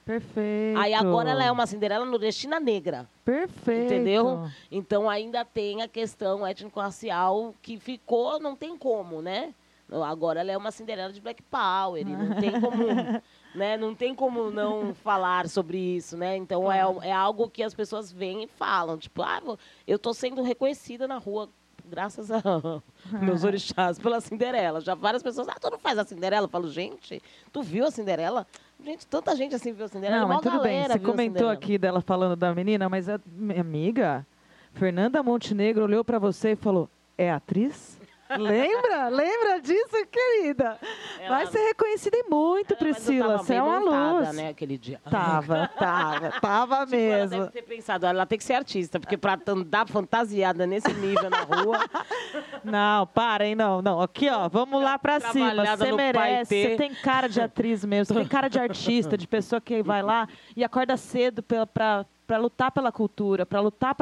Perfeito. Aí agora ela é uma Cinderela nordestina negra. Perfeito. Entendeu? Então ainda tem a questão étnico-racial que ficou, não tem como, né? Agora ela é uma Cinderela de Black Power, e não tem como, né? Não tem como não falar sobre isso, né? Então é, é algo que as pessoas veem e falam, tipo, ah, eu tô sendo reconhecida na rua graças a meus orixás pela Cinderela. Já várias pessoas, ah, tu não faz a Cinderela? Eu falo, gente, tu viu a Cinderela? Gente, tanta gente assim viu a Cinderela. Não, mas tudo bem. Você comentou aqui dela falando da menina, mas a minha amiga, Fernanda Montenegro, olhou pra você e falou: é atriz? Lembra? Lembra disso, querida? Vai ser reconhecida e muito, eu Priscila. Você é uma montada, luz. né, aquele dia. Tava, tava, tava Tipo, ela mesmo. deve ter pensado, ela tem que ser artista, porque pra andar fantasiada nesse nível na rua. Não, para, hein? Não, não. Aqui, ó, vamos lá pra cima. Trabalhada Você merece. Você tem cara de atriz mesmo. Você tem cara de artista, de pessoa que vai lá e acorda cedo pela- pra, pra lutar pela cultura, pra lutar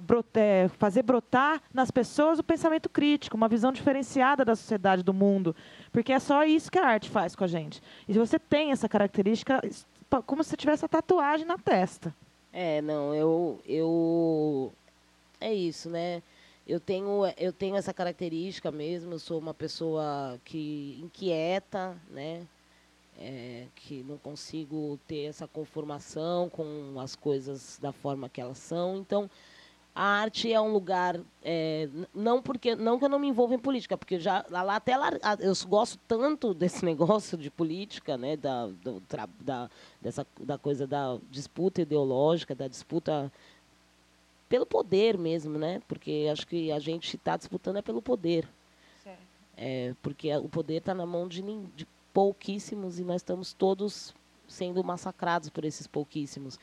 bro- é, fazer brotar nas pessoas o pensamento crítico, uma visão diferenciada da sociedade, do mundo. Porque é só isso que a arte faz com a gente. E se você tem essa característica, como se tivesse a tatuagem na testa. É, não, eu, eu é isso, né? Eu tenho, eu tenho essa característica mesmo. Eu sou uma pessoa que inquieta, né? É, que não consigo ter essa conformação com as coisas da forma que elas são. Então, a arte é um lugar é, não porque não que eu não me envolva em política porque já lá, até lá, eu gosto tanto desse negócio de política né da, do da dessa da coisa da disputa ideológica da disputa pelo poder mesmo né porque acho que a gente está disputando é pelo poder é, porque o poder está na mão de, de pouquíssimos e nós estamos todos sendo massacrados por esses pouquíssimos.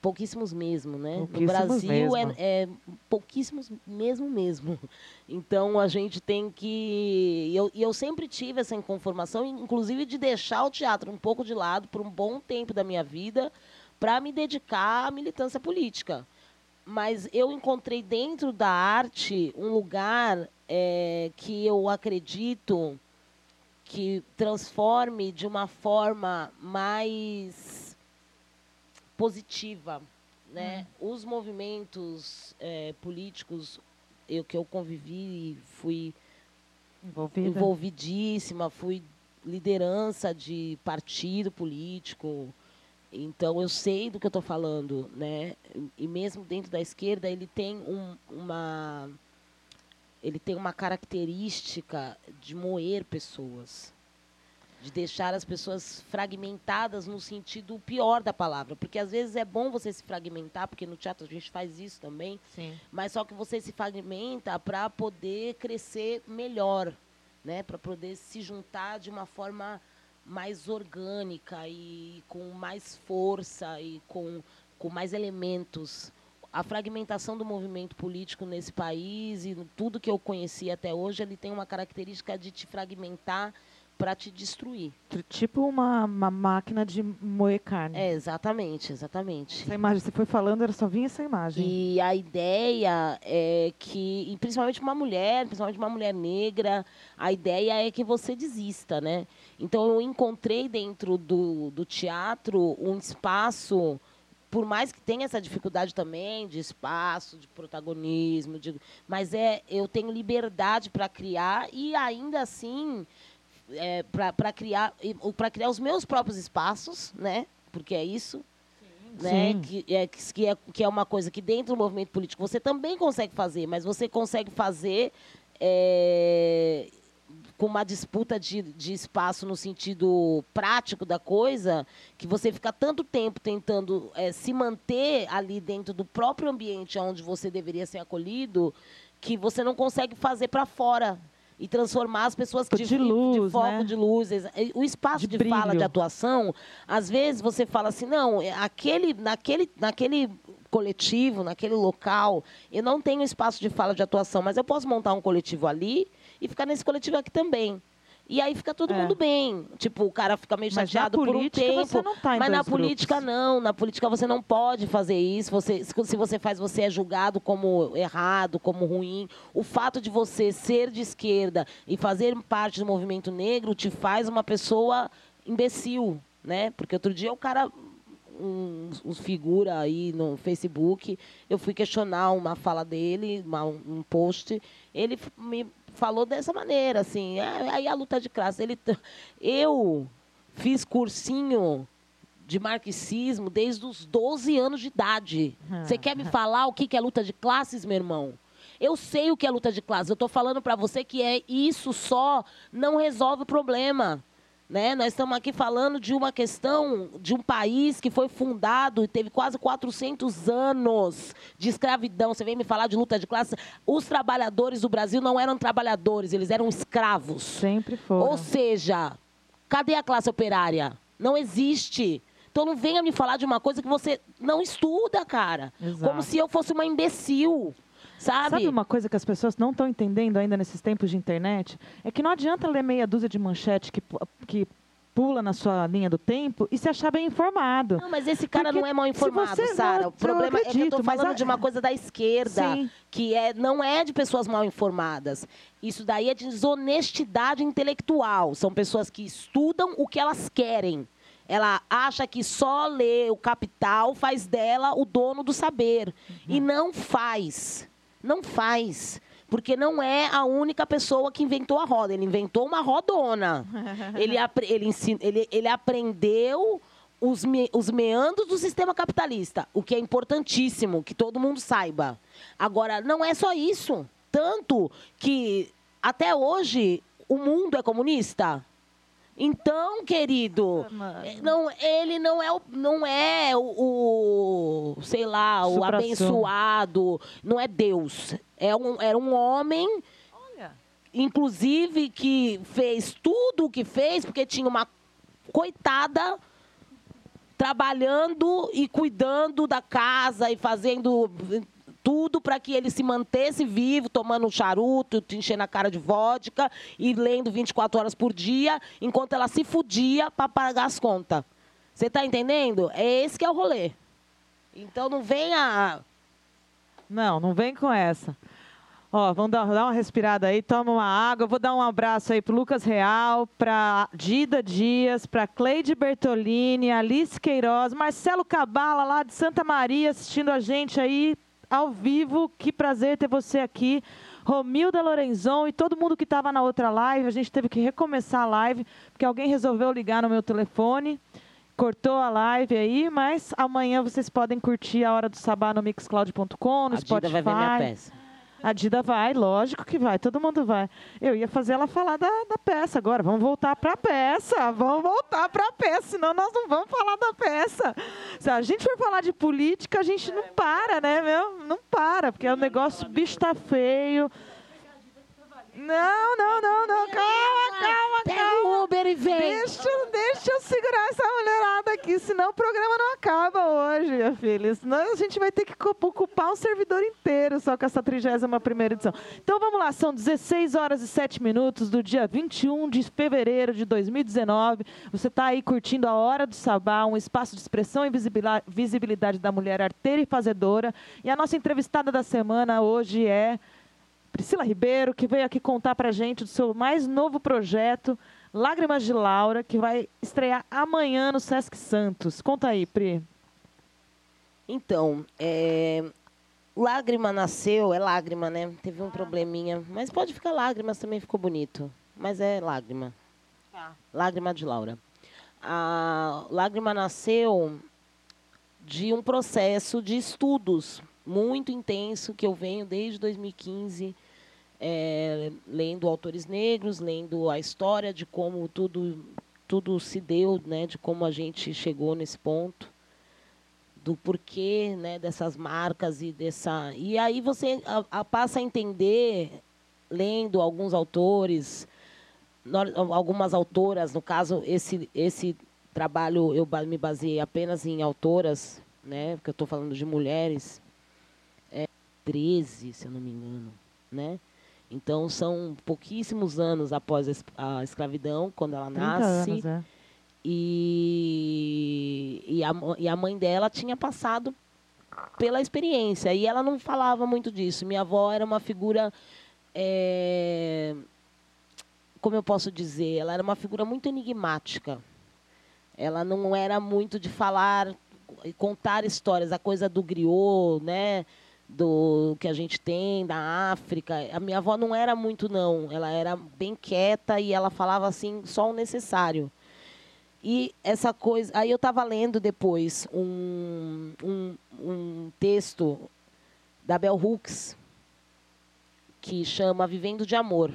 Pouquíssimos mesmo né? No Pouquíssimos Brasil mesmo. é, é pouquíssimos mesmo mesmo. Então a gente tem que e eu, eu sempre tive essa inconformação inclusive de deixar o teatro um pouco de lado por um bom tempo da minha vida para me dedicar à militância política. Mas eu encontrei dentro da arte um lugar é, que eu acredito que transforme de uma forma mais positiva, né? Os movimentos é, políticos eu que eu convivi fui Envolvida. envolvidíssima, fui liderança de partido político. Então eu sei do que eu estou falando, né? E mesmo dentro da esquerda ele tem um- uma ele tem uma característica de moer pessoas, de deixar as pessoas fragmentadas no sentido pior da palavra, porque às vezes é bom você se fragmentar, porque no teatro a gente faz isso também, Sim. mas só que você se fragmenta para poder crescer melhor, né? Para poder se juntar de uma forma mais orgânica e com mais força e com, com mais elementos. A fragmentação do movimento político nesse país e tudo que eu conheci até hoje, ele tem uma característica de te fragmentar para te destruir. Tipo uma, uma máquina de moer carne. É, exatamente, exatamente. Essa imagem, você foi falando, era só vinha essa imagem. E a ideia é que, e principalmente uma mulher, principalmente uma mulher negra, a ideia é que você desista, né? Então eu encontrei dentro do, do teatro um espaço, por mais que tenha essa dificuldade também de espaço, de protagonismo, de, mas é eu tenho liberdade para criar e ainda assim é, para criar para criar os meus próprios espaços, né? Porque é isso. Né? Sim. Que, é, que, é, que é uma coisa que dentro do movimento político você também consegue fazer, mas você consegue fazer é, com uma disputa de, de espaço no sentido prático da coisa, que você fica tanto tempo tentando é, se manter ali dentro do próprio ambiente onde você deveria ser acolhido, que você não consegue fazer para fora e transformar as pessoas De luz, foco né? de luzes. O espaço De de, fala, de atuação, às vezes você fala assim, não, é aquele, naquele, naquele coletivo, naquele local, eu não tenho espaço de fala de atuação, mas eu posso montar um coletivo ali e ficar nesse coletivo aqui também. E aí fica todo É. mundo bem. Tipo, o cara fica meio Mas chateado por um tempo. você não tá mas na política grupos. não. Na política você não pode fazer isso. Você, se você faz, você é julgado como errado, como ruim. O fato de você ser de esquerda e fazer parte do movimento negro te faz uma pessoa imbecil, né? Porque outro dia o cara um, uns figura aí no Facebook, eu fui questionar uma fala dele, uma- um post, ele me falou dessa maneira, assim, "Ah, aí a luta de classe, ele, eu fiz cursinho de marxismo desde os 12 anos de idade. Você quer me falar o que que é luta de classes, meu irmão? Eu sei o que é luta de classes. Eu estou falando para você que é isso só não resolve o problema. Né? Nós estamos aqui falando de uma questão de um país que foi fundado e teve quase 400 anos de escravidão. Você vem me falar de luta de classe? Os trabalhadores do Brasil não eram trabalhadores, eles eram escravos. Sempre foram. Ou seja, cadê a classe operária? Não existe. Então não venha me falar de uma coisa que você não estuda, cara. Exato. Como se eu fosse uma imbecil. Sabe? Sabe uma coisa que as pessoas não estão entendendo ainda nesses tempos de internet? É que não adianta ler meia dúzia de manchete que, que pula na sua linha do tempo e se achar bem informado. Não, mas esse cara Porque não é mal informado, Sara. O problema eu é que eu acredito, tô falando a- de uma coisa da esquerda, Sim. que é, não é de pessoas mal informadas. Isso daí é desonestidade intelectual. São pessoas que estudam o que elas querem. Ela acha que só ler o capital faz dela o dono do saber. E não faz. Não faz. Porque não é a única pessoa que inventou a roda. Ele inventou uma rodona. ele, ele, ele, ele aprendeu os, me- os meandros do sistema capitalista, o que é importantíssimo, que todo mundo saiba. Agora, não é só isso. Tanto que, até hoje, o mundo é comunista. Então, querido, não, ele não é o, não é o, o, sei lá, o Supra-sumo. abençoado, não é Deus. É um, era um homem, inclusive, que fez tudo o que fez, porque tinha uma coitada trabalhando e cuidando da casa e fazendo tudo para que ele se mantesse vivo, tomando um charuto, enchendo a cara de vodka e lendo 24 horas por dia, enquanto ela se fudia para pagar as contas. Você tá entendendo? É esse que é o rolê. Então não venha Não, não vem com essa. Ó, vamos dar, dar uma respirada aí, toma uma água. Eu vou dar um abraço aí pro Lucas Real, pra Dida Dias, pra Cleide Bertolini, Alice Queiroz, Marcelo Cabala lá de Santa Maria assistindo a gente aí ao vivo. Que prazer ter você aqui. Romilda Lorenzon e todo mundo que estava na outra live. A gente teve que recomeçar a live, porque alguém resolveu ligar no meu telefone. Cortou a live aí, mas amanhã vocês podem curtir a Hora do Sabá no Mixcloud.com, no a Dida Spotify. vai ver minha peça. A Dida vai, lógico que vai, todo mundo vai. Eu ia fazer ela falar da, da peça agora. Vamos voltar para a peça, vamos voltar para a peça, senão nós não vamos falar da peça. Se a gente for falar de política, a gente não para, né, meu? Não para, porque o negócio, o bicho tá feio. Não, não, não, não, calma, calma, Pega calma. o Uber e vem. Deixa, deixa eu segurar essa mulherada aqui, senão o programa não acaba hoje, minha filha. Senão a gente vai ter que ocupar um servidor inteiro só com essa 31 edição. Então vamos lá, são 16 horas e 7 minutos do dia 21 de fevereiro de 2019. Você está aí curtindo a Hora do Sabá, um espaço de expressão e visibilidade da mulher arteira e fazedora. E a nossa entrevistada da semana hoje é Priscila Ribeiro, que veio aqui contar pra gente do seu mais novo projeto, Lágrimas de Laura, que vai estrear amanhã no Sesc Santos. Conta aí, Pri. Então, é, lágrima nasceu, é lágrima, né? Teve um probleminha, mas pode ficar lágrimas também ficou bonito. Mas é lágrima. Lágrima de Laura. A Lágrima nasceu de um processo de estudos muito intenso que eu venho desde 2015 é, lendo autores negros, lendo a história de como tudo tudo se deu, né, de como a gente chegou nesse ponto, do porquê, né, dessas marcas e dessa e aí você a, a passa a entender lendo alguns autores, algumas autoras, no caso esse esse trabalho eu me baseei apenas em autoras, né, porque eu estou falando de mulheres, é, 13, se eu não me engano, né? Então, são pouquíssimos anos após a escravidão, quando ela nasce. Anos, é. e, e, a, e a mãe dela tinha passado pela experiência. E ela não falava muito disso. Minha avó era uma figura. É, como eu posso dizer? Ela era uma figura muito enigmática. Ela não era muito de falar, contar histórias, a coisa do griot, né? Do que a gente tem da África. A minha avó não era muito não, ela era bem quieta e ela falava assim só o necessário. E essa coisa, aí eu estava lendo depois um, um, um texto da Bell Hooks que chama Vivendo de Amor.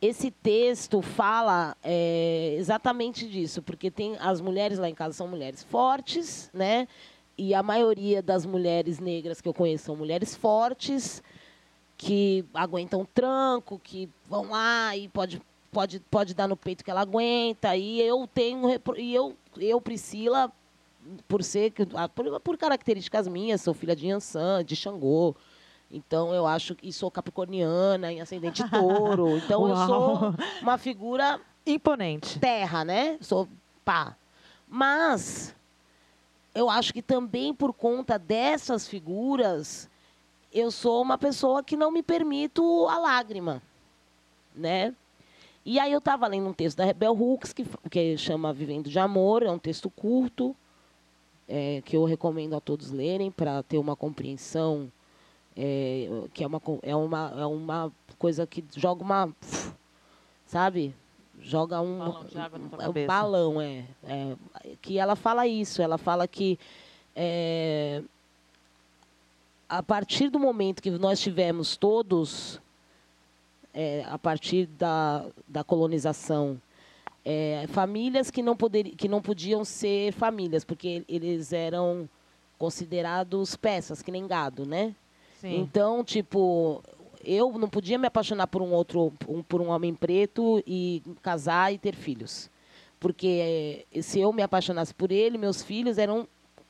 Esse texto fala é, exatamente disso, porque tem as mulheres lá em casa são mulheres fortes, né? E a maioria das mulheres negras que eu conheço são mulheres fortes, que aguentam tranco, que vão lá e pode, pode, pode dar no peito que ela aguenta. E eu tenho. E eu, eu Priscila, por ser. Por, por características minhas, sou filha de Yansan, de Xangô. Então eu acho que sou capricorniana, em ascendente touro. Então Uau. eu sou uma figura imponente. Terra, né? Sou pá. Mas eu acho que também por conta dessas figuras, eu sou uma pessoa que não me permito a lágrima, né? E aí eu estava lendo um texto da Rebel Hooks, que, que chama Vivendo de Amor, é um texto curto, é, que eu recomendo a todos lerem para ter uma compreensão, é, que é uma, é, uma, é uma coisa que joga uma... Sabe? Joga um balão, de água na tua balão é, é, que ela fala isso ela fala que é, a partir do momento que nós tivemos todos é, a partir da, da colonização é, famílias que não poder, que não podiam ser famílias porque eles eram considerados peças que nem gado né Sim. então tipo eu não podia me apaixonar por um outro, um, por um homem preto e casar e ter filhos. Porque eh, se eu me apaixonasse por ele, meus filhos eram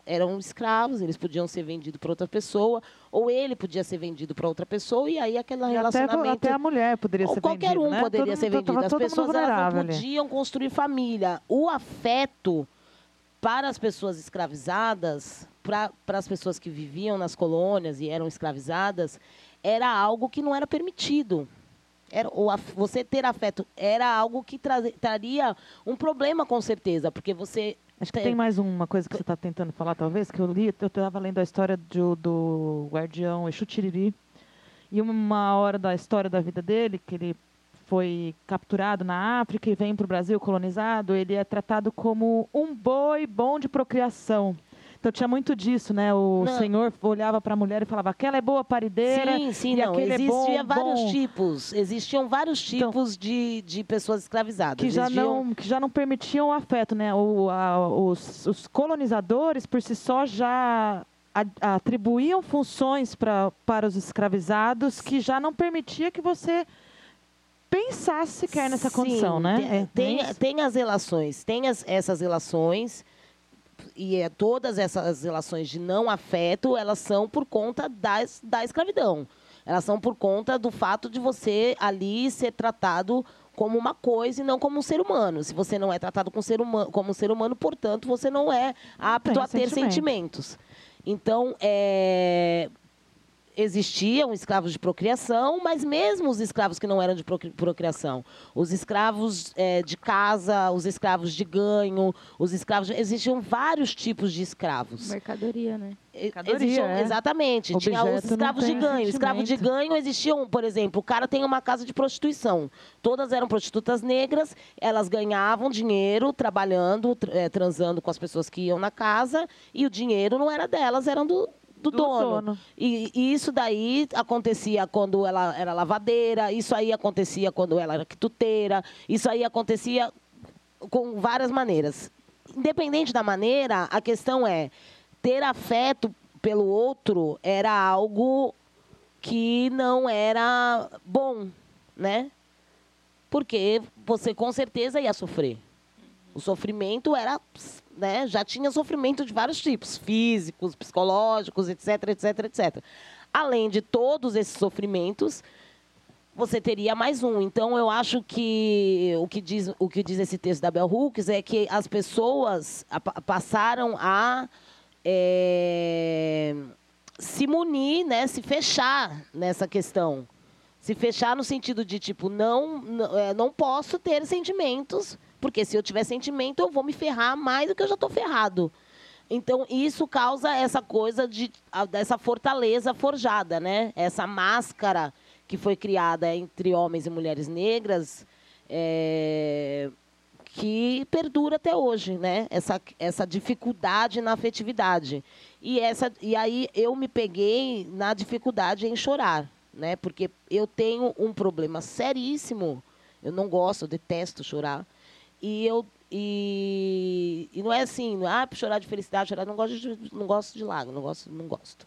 eram escravos, eles podiam ser vendidos para outra pessoa, ou ele podia ser vendido para outra pessoa, e aí aquele relacionamento... Até, até a mulher poderia ser vendida, qualquer um né? poderia todo, ser vendido. As pessoas elas não podiam construir família. O afeto para as pessoas escravizadas, para, para as pessoas que viviam nas colônias e eram escravizadas, era algo que não era permitido. Era, ou a, você ter afeto era algo que tra, traria um problema, com certeza, porque você. Acho que tem mais uma coisa que você está tentando falar, talvez, que eu li, eu estava lendo a história do, do guardião Exu Tiriri, e uma hora da história da vida dele, que ele foi capturado na África e vem para o Brasil colonizado, ele é tratado como um boi bom de procriação. Então tinha muito disso, né? O não. senhor olhava para a mulher e falava: aquela é boa parideira. Sim, sim, e não. Existia é bom, vários bom. tipos. Existiam vários tipos então, de, de pessoas escravizadas. Que já, não, que já não permitiam o afeto, né? O, a, os, os colonizadores, por si só, já atribuíam funções pra, para os escravizados que já não permitia que você pensasse sequer nessa Sim, condição, né? Tem, é, tem, tem as relações, tem as, essas relações e é, todas essas relações de não afeto, elas são por conta das, da escravidão. Elas são por conta do fato de você ali ser tratado como uma coisa e não como um ser humano. Se você não é tratado como, ser humano, como um ser humano, portanto, você não é apto a ter sentimentos. sentimentos. Então, é, existiam escravos de procriação, mas mesmo os escravos que não eram de procri- procriação, os escravos eh, de casa, os escravos de ganho, os escravos. de- Existiam vários tipos de escravos. Mercadoria, né? Mercadoria, existiam- é. Exatamente. Tinha Objeto os não escravos de ganho. Escravos de ganho existiam, por exemplo, o cara tem uma casa de prostituição. Todas eram prostitutas negras, elas ganhavam dinheiro trabalhando, tr- eh, transando com as pessoas que iam na casa, e o dinheiro não era delas, era do, do, Do dono. dono. E, e isso daí acontecia quando ela era lavadeira, isso aí acontecia quando ela era quituteira, isso aí acontecia com várias maneiras. Independente da maneira, a questão é ter afeto pelo outro era algo que não era bom, né? Porque você com certeza ia sofrer. O sofrimento era, né, já tinha sofrimento de vários tipos, físicos, psicológicos, etc, etc, etc. Além de todos esses sofrimentos, você teria mais um. Então, eu acho que o que diz, o que diz esse texto da Bell Hooks é que as pessoas passaram a é, se munir, né, se fechar nessa questão. Se fechar no sentido de, tipo, não, não, é, não posso ter sentimentos, porque se eu tiver sentimento, eu vou me ferrar mais do que eu já estou ferrado. Então, isso causa essa coisa de, dessa fortaleza forjada, né? Essa máscara que foi criada entre homens e mulheres negras, é, que perdura até hoje, né? Essa, essa dificuldade na afetividade. E, essa, e aí eu me peguei na dificuldade em chorar, né? Porque eu tenho um problema seríssimo. Eu não gosto, eu detesto chorar. E eu e, e não é assim, ah, chorar de felicidade, chorar, não gosto de, não gosto de lágrimas, não gosto, não gosto.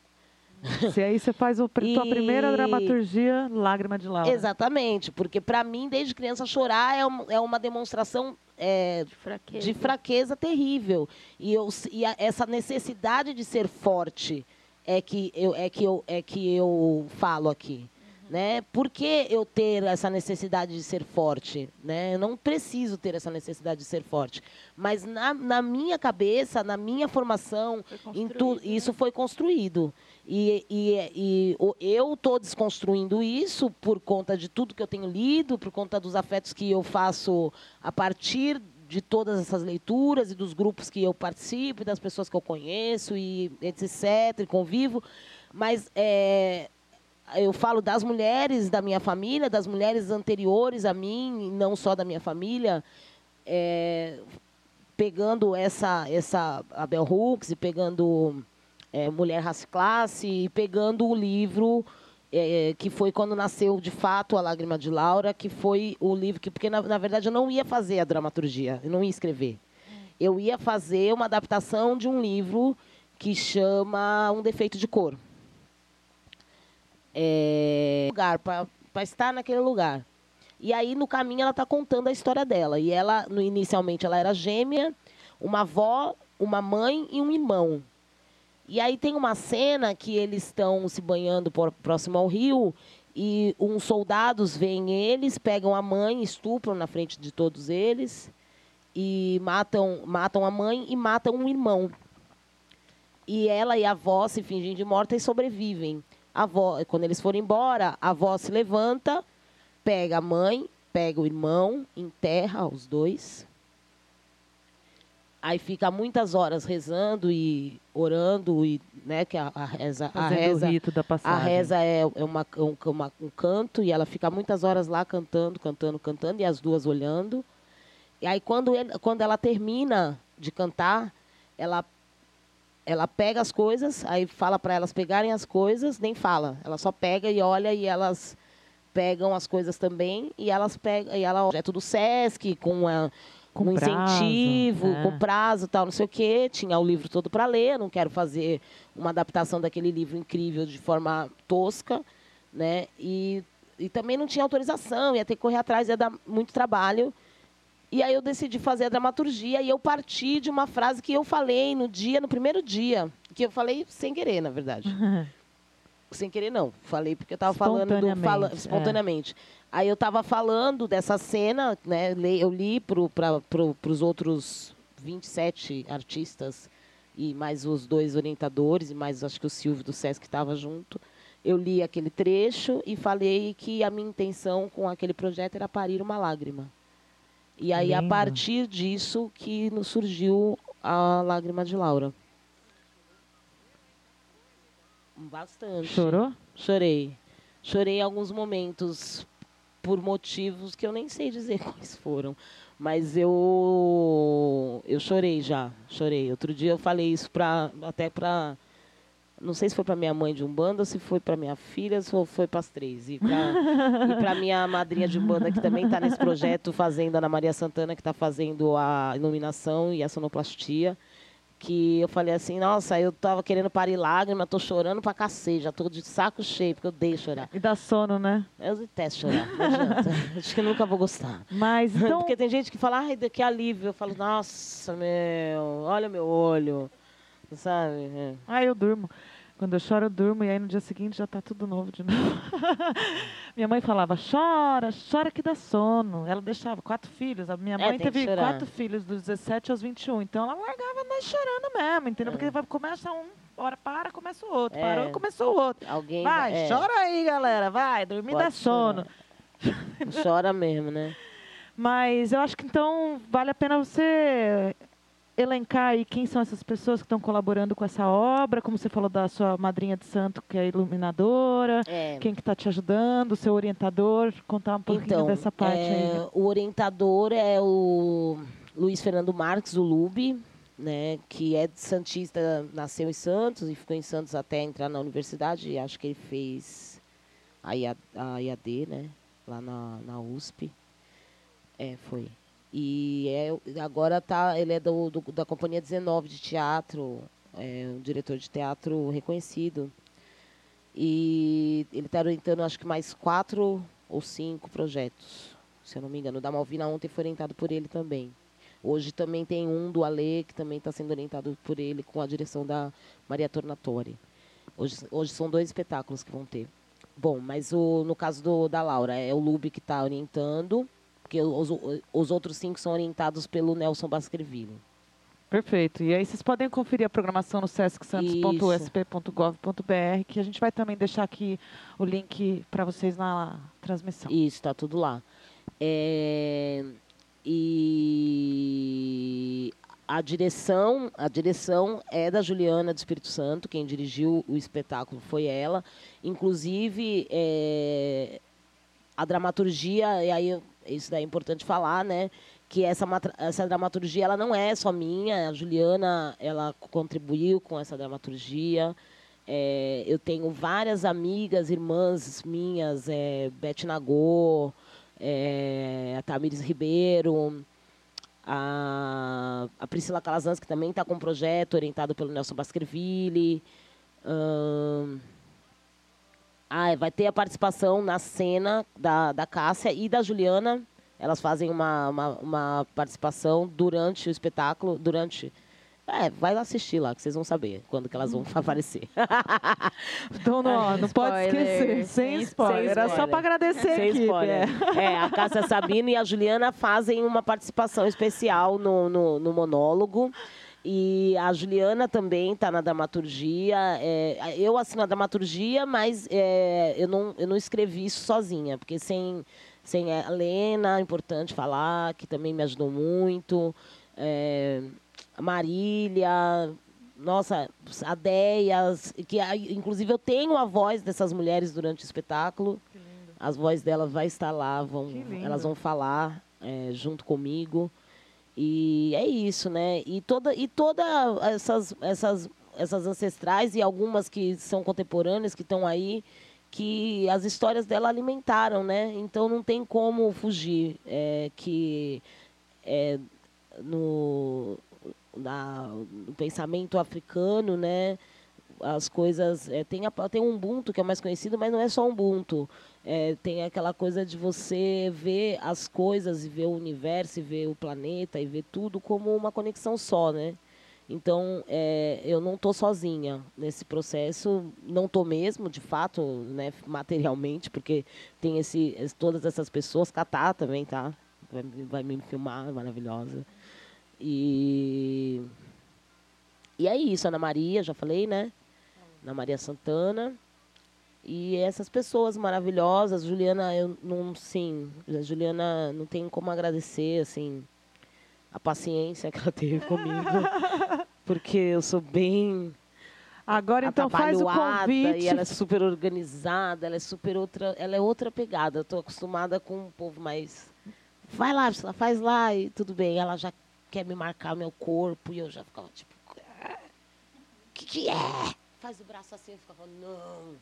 Se aí você faz a tua E- primeira dramaturgia, Lágrima de Laura. Exatamente, porque para mim, desde criança, chorar é, um- é uma demonstração é, De fraqueza. de fraqueza terrível. E, eu, e a- essa necessidade de ser forte é que eu, é que eu, é que eu falo aqui. Né? Por que eu ter essa necessidade de ser forte? Né? Eu não preciso ter essa necessidade de ser forte. Mas na, na minha cabeça, na minha formação, em tu, isso foi construído. E, e, e eu estou desconstruindo isso por conta de tudo que eu tenho lido, por conta dos afetos que eu faço a partir de todas essas leituras e dos grupos que eu participo, e das pessoas que eu conheço e etc, e convivo. Mas é, eu falo das mulheres da minha família, das mulheres anteriores a mim, não só da minha família, é, pegando essa essa a Bell Hooks pegando é, Mulher Raça Classe e pegando o livro é, que foi quando nasceu de fato a Lágrima de Laura, que foi o livro que porque na, na verdade eu não ia fazer a dramaturgia, eu não ia escrever. Eu ia fazer uma adaptação de um livro que chama Um Defeito de Cor. É, lugar para estar naquele lugar. E aí no caminho ela está contando a história dela. E ela, no, inicialmente, ela era gêmea, uma avó, uma mãe e um irmão. E aí tem uma cena que eles estão se banhando por- próximo ao rio e uns soldados veem eles, pegam a mãe, estupram na frente de todos eles e matam, matam a mãe e matam um irmão. E ela e a avó se fingem de morta e sobrevivem. A avó, quando eles forem embora, a avó se levanta, pega a mãe, pega o irmão, enterra os dois. Aí fica muitas horas rezando e orando e, né, que a, a reza, a reza, o rito da a passagem. reza é, é uma, um, uma- um canto e ela fica muitas horas lá cantando, cantando, cantando e as duas olhando. E aí quando, ele, quando ela termina de cantar, ela ela pega as coisas, aí fala para elas pegarem as coisas, nem fala. Ela só pega e olha e elas pegam as coisas também e elas pegam e ela é tudo Sesc com a, Com um prazo, incentivo, é. com prazo, tal, não sei o quê. Tinha o livro todo para ler, não quero fazer uma adaptação daquele livro incrível de forma tosca, né? E, e também não tinha autorização, ia ter que correr atrás, ia dar muito trabalho. E aí eu decidi fazer a dramaturgia e eu parti de uma frase que eu falei no dia, no primeiro dia, que eu falei sem querer, na verdade. sem querer não, falei porque eu estava falando do, Espontaneamente, fala, é. espontaneamente. Aí eu estava falando dessa cena, né? Eu li para pro, os outros 27 artistas e mais os dois orientadores e mais acho que o Silvio do Sesc estava junto. eu li aquele trecho e falei que a minha intenção com aquele projeto era parir uma lágrima. E aí, a Lindo. partir disso, que nos surgiu a Lágrima de Laura. Bastante. Chorou? Chorei. Chorei em alguns momentos por motivos que eu nem sei dizer quais foram. Mas eu eu chorei já, chorei. Outro dia eu falei isso pra, até para não sei se foi para minha mãe de Umbanda se foi para minha filha, ou foi para as três. E para minha madrinha de Umbanda, que também está nesse projeto, fazendo, a Ana Maria Santana, que está fazendo a iluminação e a sonoplastia. Que eu falei assim, nossa, eu tava querendo parir lágrima, tô chorando pra cacete, já tô de saco cheio, porque eu odeio chorar. E dá sono, né? Eu detesto chorar, não adianta. Acho que eu nunca vou gostar. Mas então. Porque tem gente que fala, ai, que alívio. Eu falo, nossa, meu, olha meu olho. Sabe? É. Ah, eu durmo. Quando eu choro, eu durmo e aí no dia seguinte já tá tudo novo de novo. minha mãe falava, chora, chora que dá sono. Ela deixava quatro filhos. A minha É, mãe teve quatro filhos, dos 17 aos 21. Então ela largava nós chorando mesmo, entendeu? Porque vai, começa um, hora para, começa o outro. É. Parou, começou o outro. Alguém Vai, é, chora aí, galera. Vai, dormir Pode dá sono. Chora mesmo, né? Mas eu acho que então vale a pena você elencar aí quem são essas pessoas que estão colaborando com essa obra, como você falou da sua madrinha de santo, que é iluminadora, É. quem que está te ajudando, o seu orientador, contar um pouquinho Então, dessa parte é, aí. o orientador é o Luiz Fernando Marques, o Lube, né, que é Santista, nasceu em Santos e ficou em Santos até entrar na universidade. Acho que ele fez a, IA, a IAD, né, lá na, na USP. É, foi. E é, agora tá, ele é do, do- da Companhia 19 de teatro, é um diretor de teatro reconhecido. E ele está orientando, acho que mais quatro ou cinco projetos, se eu não me engano. O da Malvina ontem foi orientado por ele também. Hoje também tem um do Alê, que também está sendo orientado por ele, com a direção da Maria Tornatori. Hoje, hoje são dois espetáculos que vão ter. Bom, mas o, no caso do, da Laura, é o Lube que está orientando, porque os, os outros cinco são orientados pelo Nelson Baskerville. Perfeito. E aí vocês podem conferir a programação no sescsantos.usp.gov.br, que a gente vai também deixar aqui o link para vocês na transmissão. Isso, está tudo lá. É, e a direção, a direção é da Juliana do Espírito Santo, quem dirigiu o espetáculo foi ela. Inclusive, é, a dramaturgia, e aí isso daí é importante falar, né? Que essa, essa dramaturgia ela não é só minha, a Juliana ela contribuiu com essa dramaturgia. É, eu tenho várias amigas, irmãs minhas, é, Beth Nagô, é, a Tamires Ribeiro, a, a Priscila Calazans, que também está com um projeto orientado pelo Nelson Baskerville. Ahn, ah, vai ter a participação na cena da, da Cássia e da Juliana. Elas fazem uma, uma, uma participação durante o espetáculo, durante... É, vai assistir lá, que vocês vão saber quando que elas vão aparecer. Então, não, não pode esquecer. Sem spoiler. Era só para agradecer Sem equipe. spoiler. é. É, a Cássia Sabino e a Juliana fazem uma participação especial no, no, no monólogo. E a Juliana também está na dramaturgia. É, eu assino a dramaturgia, mas é, eu, não, eu não escrevi isso sozinha, porque sem, sem a Lena, é importante falar, que também me ajudou muito. É, a Marília, nossa, a Deias, que inclusive eu tenho a voz dessas mulheres durante o espetáculo. As vozes delas vai estar lá, vão, elas vão falar é, junto comigo. E é isso, né? E toda e toda essas essas essas ancestrais e algumas que são contemporâneas que estão aí que as histórias dela alimentaram, né? Então não tem como fugir é, que é, no, na, no pensamento africano, né? As coisas é, tem a, tem o Ubuntu que é o mais conhecido, mas não é só Ubuntu. É, tem aquela coisa de você ver as coisas e ver o universo, e ver o planeta e ver tudo como uma conexão só, né? Então, é, eu não estou sozinha nesse processo, não estou mesmo, de fato, né, materialmente, porque tem esse, es- todas essas pessoas, Catá também, tá? Vai, me- vai me filmar, maravilhosa. E, e é isso, Ana Maria, já falei, né? Ana Maria Santana. E essas pessoas maravilhosas, Juliana, eu não, sim, a Juliana não tem como agradecer, assim, a paciência que ela teve comigo, porque eu sou bem Agora então faz o convite. E ela é super organizada, ela é super outra, ela é outra pegada. Eu tô acostumada com um povo mais vai lá, Priscila, faz lá e tudo bem. Ela já quer me marcar meu corpo e eu já ficava tipo, o que que é? Faz o braço assim, eu ficava, não.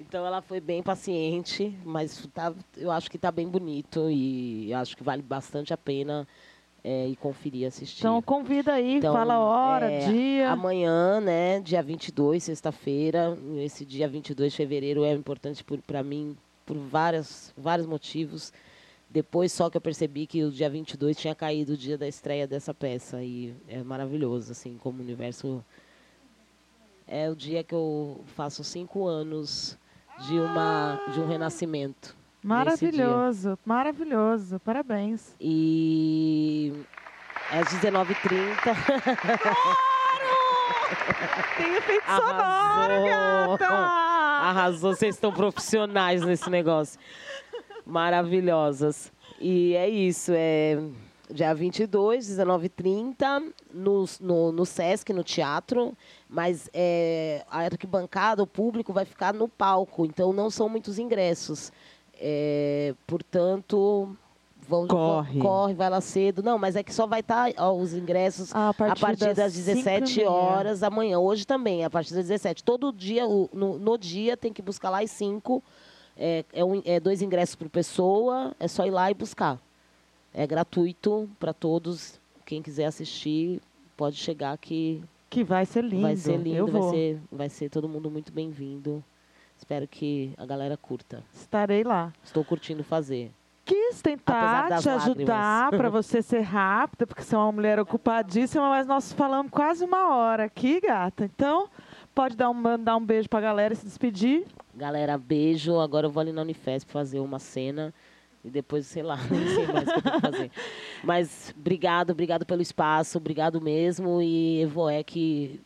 Então ela foi bem paciente, mas tá, eu acho que está bem bonito e acho que vale bastante a pena é, ir conferir, assistir. Então convida aí, Então, fala hora, é, dia. Amanhã, né, dia 22, sexta-feira. Esse dia 22 de fevereiro é importante para mim por várias, vários motivos. Depois só que eu percebi que o dia 22 tinha caído o dia da estreia dessa peça. E é maravilhoso, assim, como o universo... É o dia que eu faço cinco anos de, uma, de um renascimento. Maravilhoso, maravilhoso. Parabéns. E é às 19h30. Tem efeito Arrasou. sonoro, gata! Arrasou, vocês estão profissionais nesse negócio. Maravilhosas. E é isso, é dia 22, 19h30, no, no, no Sesc, no teatro, mas é, a arquibancada, o público vai ficar no palco, então não são muitos ingressos. É, portanto, vão, Corre. vão- corre, vai lá cedo. Não, mas é que só vai estar os ingressos A partir das, das 17 cinco e meia. horas da manhã. Hoje também, a partir das 17. Todo dia, no, no dia, tem que buscar lá às 5. É, é, um- é dois ingressos por pessoa, é só ir lá e buscar. É gratuito para todos. Quem quiser assistir, pode chegar que Que vai ser lindo. vai ser lindo, Eu vai vou. ser, vai ser todo mundo muito bem-vindo. Espero que a galera curta. Estarei lá. Estou curtindo fazer. Quis tentar te ajudar lágrimas. para você ser rápida, porque você é uma mulher ocupadíssima, mas nós falamos quase uma hora aqui, gata. Então, pode dar um, mandar um beijo pra galera e se despedir. Galera, beijo. Agora eu vou ali na Unifesp fazer uma cena. E depois, sei lá, nem sei mais o que eu que fazer. Mas obrigado, obrigado pelo espaço, obrigado mesmo. E Evoé que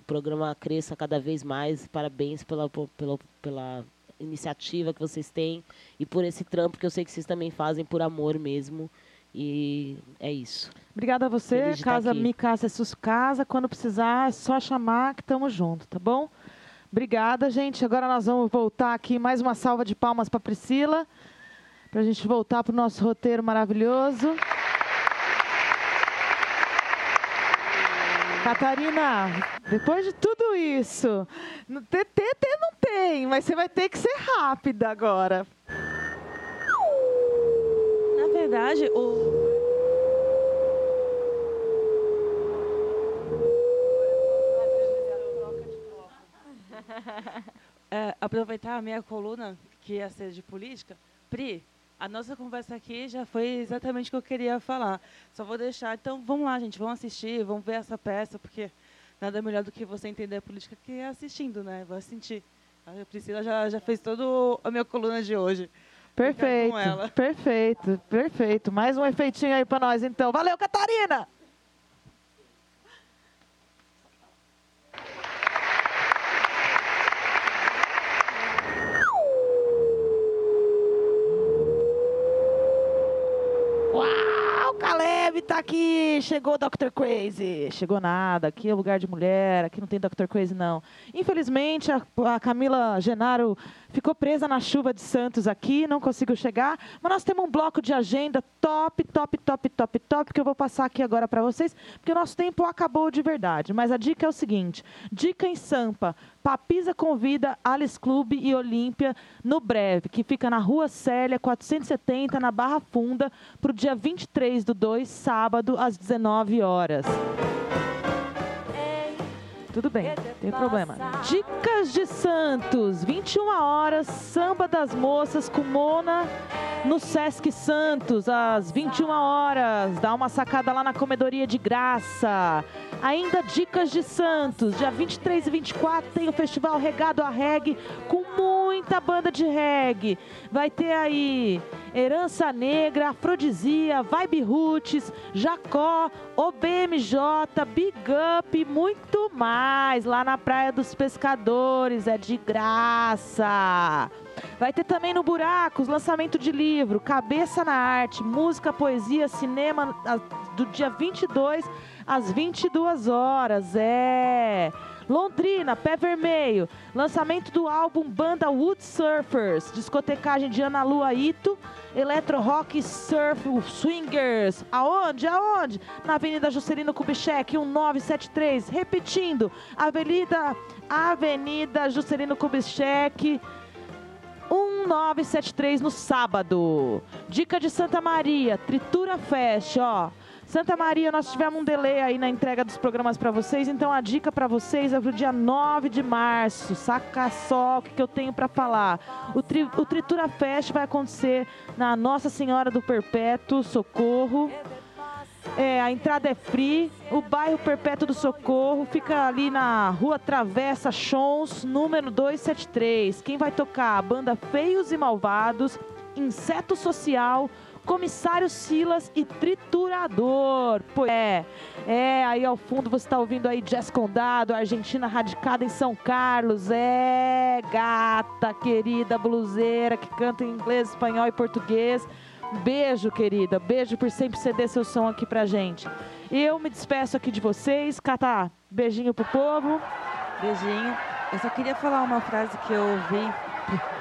o programa cresça cada vez mais. Parabéns pela, pela, pela iniciativa que vocês têm e por esse trampo que eu sei que vocês também fazem por amor mesmo. E é isso. Obrigada a você. Casa. Mi Casa é sus casa. Quando precisar, é só chamar que estamos juntos, tá bom? Obrigada, gente. Agora nós vamos voltar aqui. Mais uma salva de palmas para Priscila. Para a gente voltar para o nosso roteiro maravilhoso. Catarina, depois de tudo isso, no TT não tem, mas você vai ter que ser rápida agora. Na verdade, o. É, aproveitar a minha coluna, que ia ser de política. Pri, a nossa conversa aqui já foi exatamente o que eu queria falar. Só vou deixar. Então, vamos lá, gente, vamos assistir, vamos ver essa peça, porque nada melhor do que você entender a política que é assistindo, né? Vai sentir. A Priscila já, já fez toda a minha coluna de hoje. Perfeito, com ela. perfeito, perfeito. Mais um efeitinho aí para nós, então. Valeu, Catarina! Uau, Caleb tá aqui! Chegou Dr. Crazy! Chegou nada, aqui é lugar de mulher, aqui não tem Dr. Crazy, não. Infelizmente, a, a Camila Genaro ficou presa na chuva de Santos aqui, não conseguiu chegar, mas nós temos um bloco de agenda top, top, top, top, top, que eu vou passar aqui agora para vocês, porque o nosso tempo acabou de verdade. Mas a dica é o seguinte: dica em Sampa. Papisa convida Alice Clube e Olímpia no breve, que fica na Rua Célia, 470, na Barra Funda, para o dia 23 do 2, sábado, às 19 horas. Tudo bem, tem problema. Dicas de Santos, 21 horas, samba das moças com Mona no Sesc Santos, às 21 horas. Dá uma sacada lá na comedoria de graça. Ainda Dicas de Santos, dia 23 e 24 tem o Festival Regado a Reggae com muita banda de reggae. Vai ter aí Herança Negra, Afrodisia, Vibe Roots, Jacó, OBMJ, Big Up e muito mais lá na Praia dos Pescadores. É de graça. Vai ter também no Buracos lançamento de livro, Cabeça na Arte, música, poesia, cinema do dia 22 às 22 horas. É. Londrina, Pé Vermelho, lançamento do álbum Banda Wood Surfers, discotecagem de Ana Lua Ito, Electro Rock Surf Swingers. Aonde? Aonde? Na Avenida Juscelino Kubitschek, 1973. Repetindo, Avenida, Avenida Juscelino Kubitschek, 1973 no sábado. Dica de Santa Maria, Tritura Fest, ó. Santa Maria, nós tivemos um delay aí na entrega dos programas para vocês, então a dica para vocês é pro dia 9 de março. Saca só o que, que eu tenho para falar. O, tri, o Tritura Fest vai acontecer na Nossa Senhora do Perpétuo Socorro. É, a entrada é free. O bairro Perpétuo do Socorro fica ali na rua Travessa Chons, número 273. Quem vai tocar? A banda Feios e Malvados, Inseto Social, Comissário Silas e Triturador. Pois é, é, aí ao fundo você está ouvindo aí Jazz Condado, Argentina radicada em São Carlos. É, gata querida bluseira que canta em inglês, espanhol e português. Beijo, querida. Beijo por sempre ceder seu som aqui pra gente. Eu me despeço aqui de vocês. Catá, beijinho pro povo. Beijinho. Eu só queria falar uma frase que eu ouvi.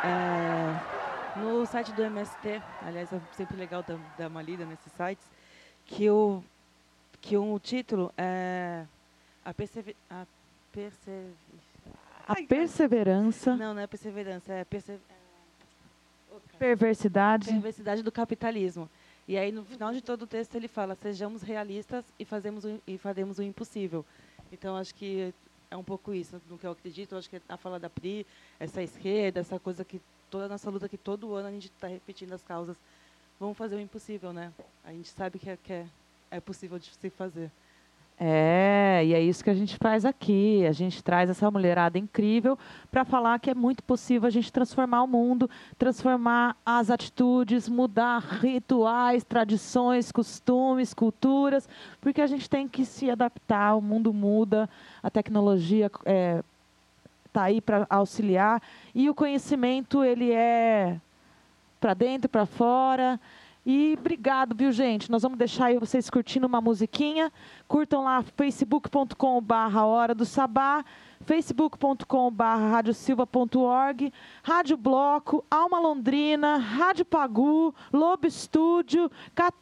É no site do MST, aliás, é sempre legal dar, dar uma lida nesses sites, que o, que o título é a, persever, a, persever, a perseverança. Não, não é perseverança, é perse, perversidade. Perversidade do capitalismo. E aí no final de todo o texto ele fala: sejamos realistas e fazemos o, e faremos o impossível. Então acho que é um pouco isso no que eu acredito. Acho que a fala da Pri, essa esquerda, essa coisa que toda a nossa luta que todo ano a gente está repetindo as causas. Vamos fazer o impossível, né? A gente sabe que é, que é, é possível de se fazer. É, e é isso que a gente faz aqui. A gente traz essa mulherada incrível para falar que é muito possível a gente transformar o mundo, transformar as atitudes, mudar rituais, tradições, costumes, culturas, porque a gente tem que se adaptar. O mundo muda, a tecnologia é, está aí para auxiliar. E o conhecimento, ele é para dentro, para fora. E obrigado, viu, gente? Nós vamos deixar aí vocês curtindo uma musiquinha. Curtam lá facebook.com/barra Hora do Sabá facebook.com.br radiosilva.org, Rádio Bloco, Alma Londrina, Rádio Pagu, Lobo Estúdio,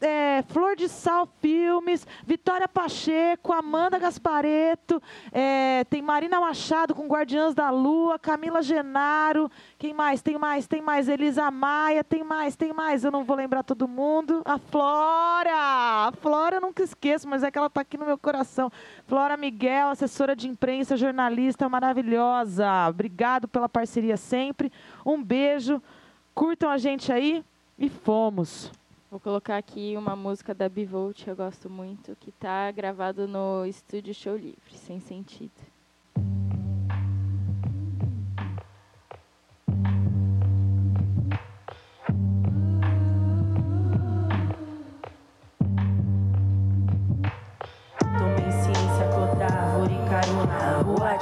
é, Flor de Sal Filmes, Vitória Pacheco, Amanda Gaspareto, é, tem Marina Machado com Guardiãs da Lua, Camila Genaro, quem mais? Tem mais, tem mais, Elisa Maia, tem mais, tem mais, eu não vou lembrar todo mundo. A Flora! A Flora eu nunca esqueço, mas é que ela está aqui no meu coração. Flora Miguel, assessora de imprensa, jornalista maravilhosa. Obrigado pela parceria sempre. Um beijo. Curtam a gente aí e fomos. Vou colocar aqui uma música da Bivolt, eu gosto muito, que está gravado no estúdio Show Livre, sem sentido.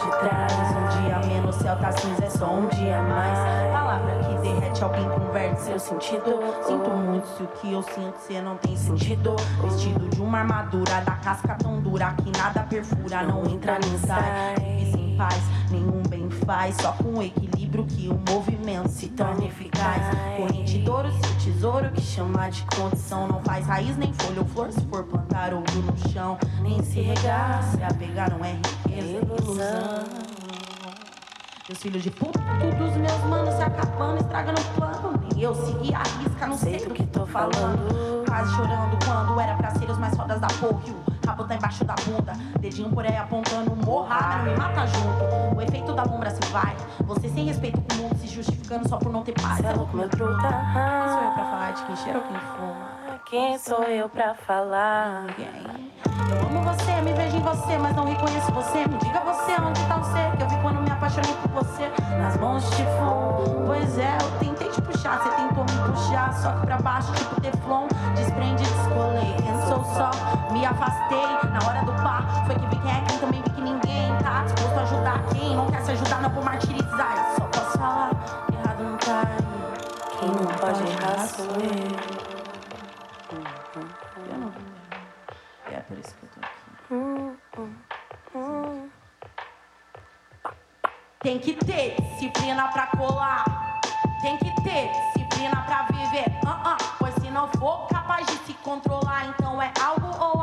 Um dia menos, céu tá cinza, é só um dia mais. Palavra que derrete, alguém converte seu sentido. Sinto muito se o que eu sinto cê não tem sentido. Vestido de uma armadura da casca tão dura que nada perfura, não entra nem sai. Vive sem paz, nenhum bem faz. Só com equilíbrio que o movimento se torna eficaz. Corrente de ouro, seu tesouro que chama de condição. Não faz raiz nem folha ou flor se for plantar ouro no chão. Nem se regar, se apegar não é riqueza, é ilusão. Meus filhos de puta, todos meus manos se acabando, estragando o plano. Nem eu segui a risca, não sei do que tô falando. Quase chorando quando era pra ser os mais fodas da porra. E o rabo tá embaixo da bunda. Dedinho por aí apontando, morra, não me mata junto. O efeito da lombra se vai. Você sem respeito com o mundo, se justificando só por não ter paz. Cê é louco, meu truta. Sou eu pra falar de quem cheira ou quem fuma? Quem sou eu pra falar? Eu amo você, me vejo em você, mas não reconheço você. Me diga você onde tá o ser que eu vi quando me apaixonei por você. Nas mãos de fundo, pois é, eu tentei te puxar puxar, cê tentou me puxar, só que pra baixo, tipo Teflon. Desprende, descolei, pensou só, me afastei. Na hora do par, foi que vi quem é quem, também vi que ninguém tá disposto a ajudar quem não quer se ajudar, não vou martirizar. Eu só posso falar, errado não tá aí. Quem não pode errar sou. Eu Tem que ter disciplina pra colar. Tem que ter disciplina pra viver. Ah, ah. Pois se não for capaz de se controlar, então é algo ou